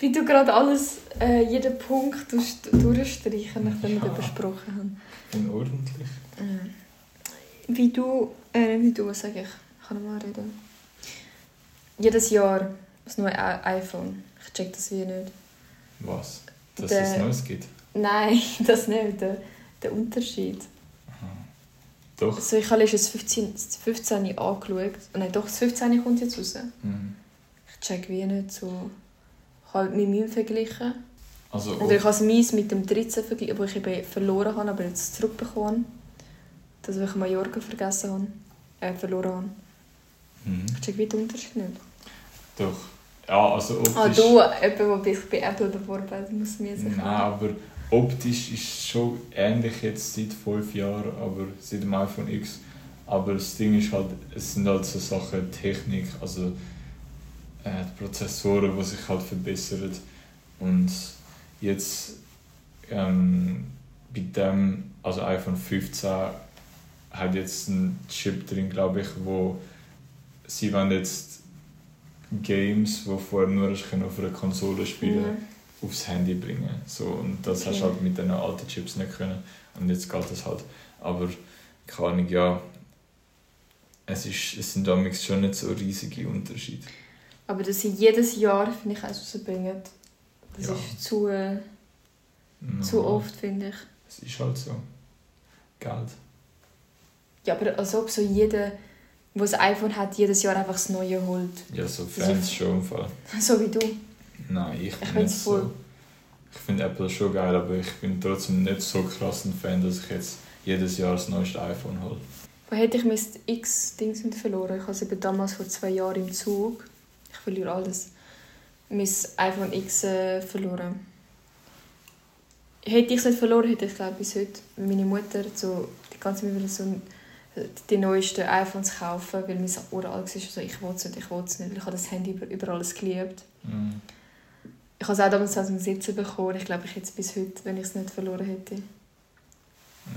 wie du gerade alles, äh, jeden Punkt durchstreichen, nachdem wir Ja. das besprochen haben. Und ordentlich. Äh, Wie du, äh, wie du, sag ich, ich kann mal reden. Jedes Jahr neues I- iPhone. Ich check das wie nicht. Was? Dass Der- es Neues gibt? Nein, das nicht. Der, der Unterschied. Aha. Doch. Also ich habe letztens 15, das 15 angeschaut. Nein, doch, das 15 kommt jetzt raus. Mhm. Ich check wie nicht so... Habe mit meinem verglichen. Also, Oder ich habe es meins mit dem 13 verglichen, wo ich eben verloren habe, aber jetzt zurückbekommen habe. Das, was ich Mallorca vergessen habe. Äh, verloren habe. mhm. Ich check wie den Unterschied nicht. Doch. Ja, also optisch... Ah, du, jemand, der sich bei Apple beworben hat, muss mir sicher... Nein, aber optisch ist es schon ähnlich jetzt seit fünf Jahren, aber seit dem iPhone X. Aber das Ding ist halt, es sind halt so Sachen, Technik, also äh, die Prozessoren, die sich halt verbessern. Und jetzt ähm, bei dem, also iPhone 15 hat jetzt einen Chip drin, glaube ich, wo sie wollen jetzt Games, die vorher nur können auf einer Konsole spielen Ja. aufs Handy bringen. So, und das Okay. hast du halt mit den alten Chips nicht können. Und jetzt geht das halt. Aber keine Ahnung, ja. Es, ist, es sind damals schon nicht so riesige Unterschiede. Aber dass sie jedes Jahr, finde ich, eins rausbringen, das Ja. ist zu, äh, zu Normal. oft, finde ich. Es ist halt so. Geld. Ja, aber als ob so jeder, der ein iPhone hat, jedes Jahr einfach das Neue holt. Ja, so Fans ist- schon im Fall. So wie du. Nein, ich Ich bin nicht voll. so. Ich finde Apple schon geil, aber ich bin trotzdem nicht so krass ein Fan, dass ich jetzt jedes Jahr das neueste iPhone hole. Wo hätte ich mein X-Dings verloren? Ich habe es eben damals vor zwei Jahren im Zug. Ich verliere alles. Mein iPhone X äh, verloren. Hätte ich es nicht verloren, hätte ich glaube bis heute meine Mutter so die ganze Zeit so die neuesten iPhones kaufen, weil mein Ohr alt war. So, ich will es nicht, ich will es nicht. weil Ich habe das Handy über, über alles geliebt. Mhm. Ich habe es auch damals 2017 bekommen. Ich glaube, ich hätte es bis heute, wenn ich es nicht verloren hätte.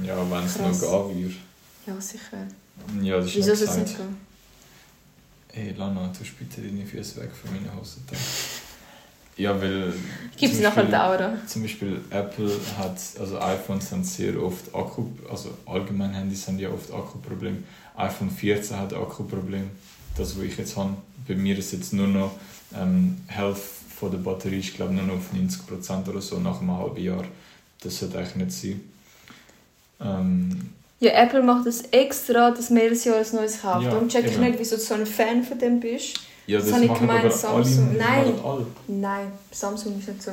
Ja, wenn es noch gehen würde. Ja, sicher. Ja, das ist Wieso soll es nicht gehen? Hey Lana, tust bitte deine Füße weg von meinen Hosen. Ja, weil... Gibt es zum nachher Aura? Zum Beispiel Apple hat, also iPhones haben sehr oft Akku, also allgemein Handys haben ja oft Akkuprobleme. iPhone 14 hat Akkuproblem. Das, was ich jetzt habe, bei mir ist jetzt nur noch ähm, Health von der Batterie, ich glaube nur noch auf 90% oder so nach einem halben Jahr. Das sollte eigentlich nicht sein. Ähm, Ja, Apple macht das extra, dass man jedes Jahr ein neues kauft. Ja, Darum check ich eben. nicht, wieso du so ein Fan von dem bist. ja, Das das, habe ich gemeint, Samsung. alle. Nein. Nein, Samsung ist nicht so.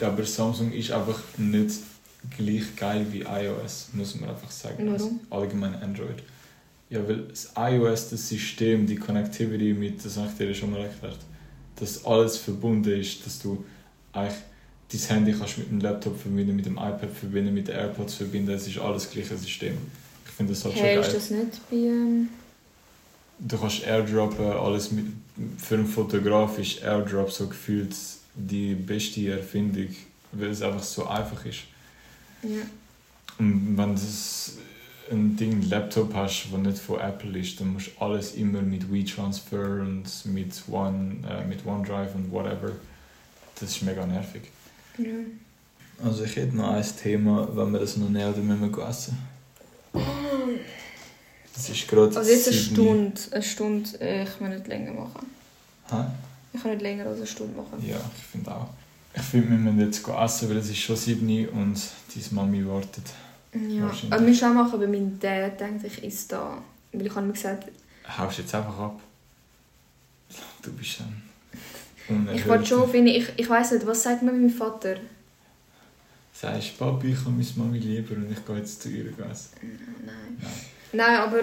Ja, aber Samsung ist einfach nicht gleich geil wie iOS, muss man einfach sagen. Warum? Also allgemein Android. Ja, weil das iOS, das System, die Connectivity mit, das habe ich dir schon mal erklärt, dass alles verbunden ist, dass du eigentlich dein Handy kannst mit dem Laptop verbinden, mit dem iPad verbinden, mit den AirPods verbinden, es ist alles das gleiche System. Ich finde das halt Hey, schon ist geil. das nicht bei... Ähm... Du kannst airdroppen, alles mit, für einen Fotograf ist Airdrop so gefühlt die beste Erfindung, weil es einfach so einfach ist. Ja. Und wenn du ein Ding, ein Laptop hast, das nicht von Apple ist, dann musst du alles immer mit WeTransfer und mit, One, äh, mit OneDrive und whatever. Das ist mega nervig. Ja. Also ich hätte noch ein Thema, wenn wir das noch näher oder müssen wir essen. Das ist gerade Also jetzt eine Stunde. Eine Stunde, äh, ich kann nicht länger machen. Hä? Ich kann nicht länger als eine Stunde machen. Ja, ich finde auch. Ich finde, wir müssen jetzt essen, weil es ist schon 7 Uhr und deine Mami wartet. Ja, aber wir müssen auch machen, aber mein Dad denkt, ich esse da. Weil ich habe ihm gesagt, Haust jetzt einfach ab. Du bist ein ich wollte schon ihn, ich, ich weiß nicht, was sagt man meinem Vater? Sagst Papi, ich habe meine Mami lieber und ich gehe jetzt zu ihr essen. Nein. Nein. Nein, aber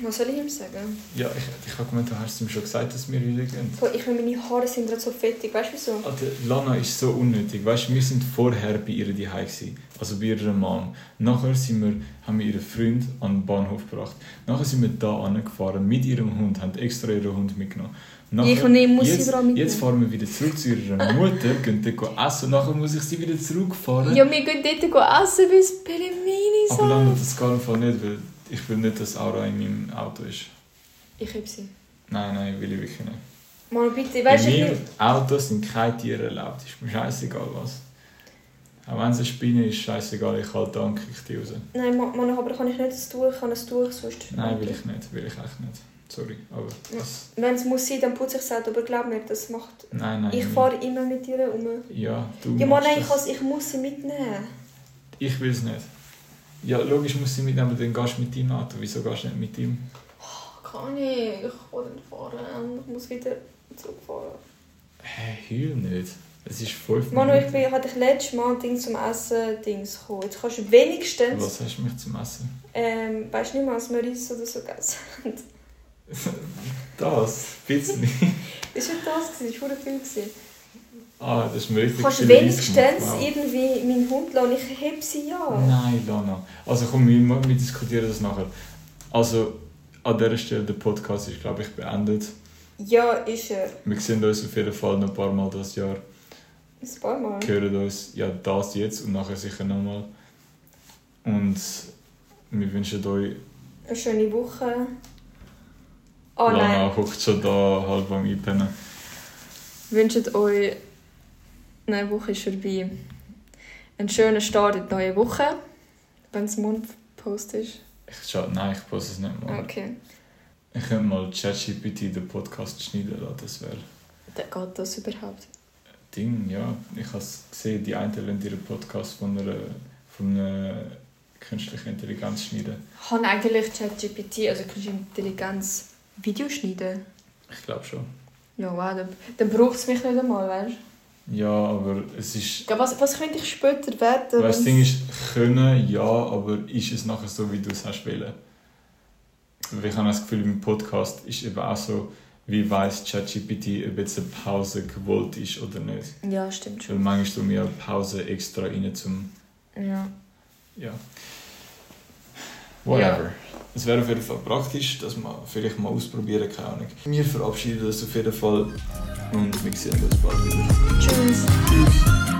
was soll ich ihm sagen? Ja, ich, ich habe gemeint, du hast ihm schon gesagt, dass wir wieder gehen. Ich meine, meine Haare sind gerade so fettig, weißt du wieso? Alter, Lana ist so unnötig. Weißt, wir sind vorher bei ihr daheim gsi, also bei ihrer Mom. Nachher sind wir, haben wir ihren Freund an den Bahnhof gebracht. Nachher sind wir da angefahren mit ihrem Hund, haben extra ihren Hund mitgenommen. Nachher- Ich ich muss jetzt, überall mitnehmen. Jetzt fahren wir wieder zurück zu ihrer Mutter, gehen dort essen und nachher muss ich sie wieder zurückfahren. Ja, wir gehen dort essen, weil es Perimini Aber Lana, sagt. das im Fall nicht, weil ich will nicht, dass Aura in meinem Auto ist. Ich habe sie. Nein, nein, will ich wirklich nicht. Mal bitte, weißt du, in ich meinem Auto sind keine Tiere erlaubt. Ist mir scheißegal was. Auch wenn es eine Spinne ist, scheißegal, ich halte dann kriege ich die raus. Nein, Ma- Mann, aber kann ich nicht das Tuch, ich kann ein Tuch sonst. Nein, will ich nicht, will ich echt nicht. Sorry, aber das... Wenn es muss sein, dann putze ich es aber glaub mir, das macht... Nein, nein. Ich fahre immer mit ihr um. Ja, du Ja, Mann, nein, ich, has- ich muss sie mitnehmen. Ich will es nicht. Ja, logisch muss sie mitnehmen, aber dann gehst du mit deinem Auto. Wieso gehst du nicht mit ihm? Kann ich, ich kann nicht fahren. Ich muss wieder zurückfahren. Hä, heul nicht. Es ist fünf Manu, ich Minuten. bin, hatte ich letztes Mal ein Ding zum Essen Dings gekommen. Jetzt kannst du wenigstens, Was hast du mich zum Essen? ähm, weißt du nicht mehr, als wir Reis oder so gegessen haben. Das? Bisschen. Das war nicht das, gewesen, das war viel. gewesen. ah, das ist richtig Kannst du wenigstens. Wow. irgendwie meinen Hund lassen? Ich heb sie ja. Nein, Lana. Also komm, wir, wir diskutieren das nachher. Also, an dieser Stelle, der Podcast ist, glaube ich, beendet. Ja, ist er. Wir sehen uns auf jeden Fall noch ein paar Mal das Jahr. Ein paar Mal. hören uns ja das jetzt und nachher sicher nochmal. Und wir wünschen euch, Eine schöne Woche. Oh nein. Lana hockt schon da halb am Einpennen. Wünscht euch. Nein, die Woche ist vorbei. Einen schönen Start in die neue Woche. Wenn es Mundpost ist. Ich schau, nein, ich poste es nicht mal. Okay. Ich könnte mal ChatGPT den Podcast schneiden lassen, das wäre geht das überhaupt. Ding, ja. Ich habe es gesehen, die einen wollen ihren Podcast von einer, von einer künstlichen Intelligenz schneiden. Kann eigentlich ChatGPT, also künstliche Intelligenz, Video schneiden? Ich glaube schon. Ja, wow, dann, dann braucht es mich nicht einmal, weißt Ja, aber es ist... du? Ja, Was, was könnte ich später werden? Weißt, das Ding ist, können ja, aber ist es nachher so, wie du es hast wollen? ich habe das Gefühl, im Podcast ist eben auch so, wie weiß ChatGPT, ob jetzt eine Pause gewollt ist oder nicht. Ja, stimmt Weil schon. manchmal tun wir ja Pause extra rein zum. Ja. Ja. Whatever. Es wäre auf jeden Fall praktisch, dass man vielleicht mal ausprobieren Ahnung. Wir verabschieden uns auf jeden Fall und wir sehen uns bald wieder. Tschüss.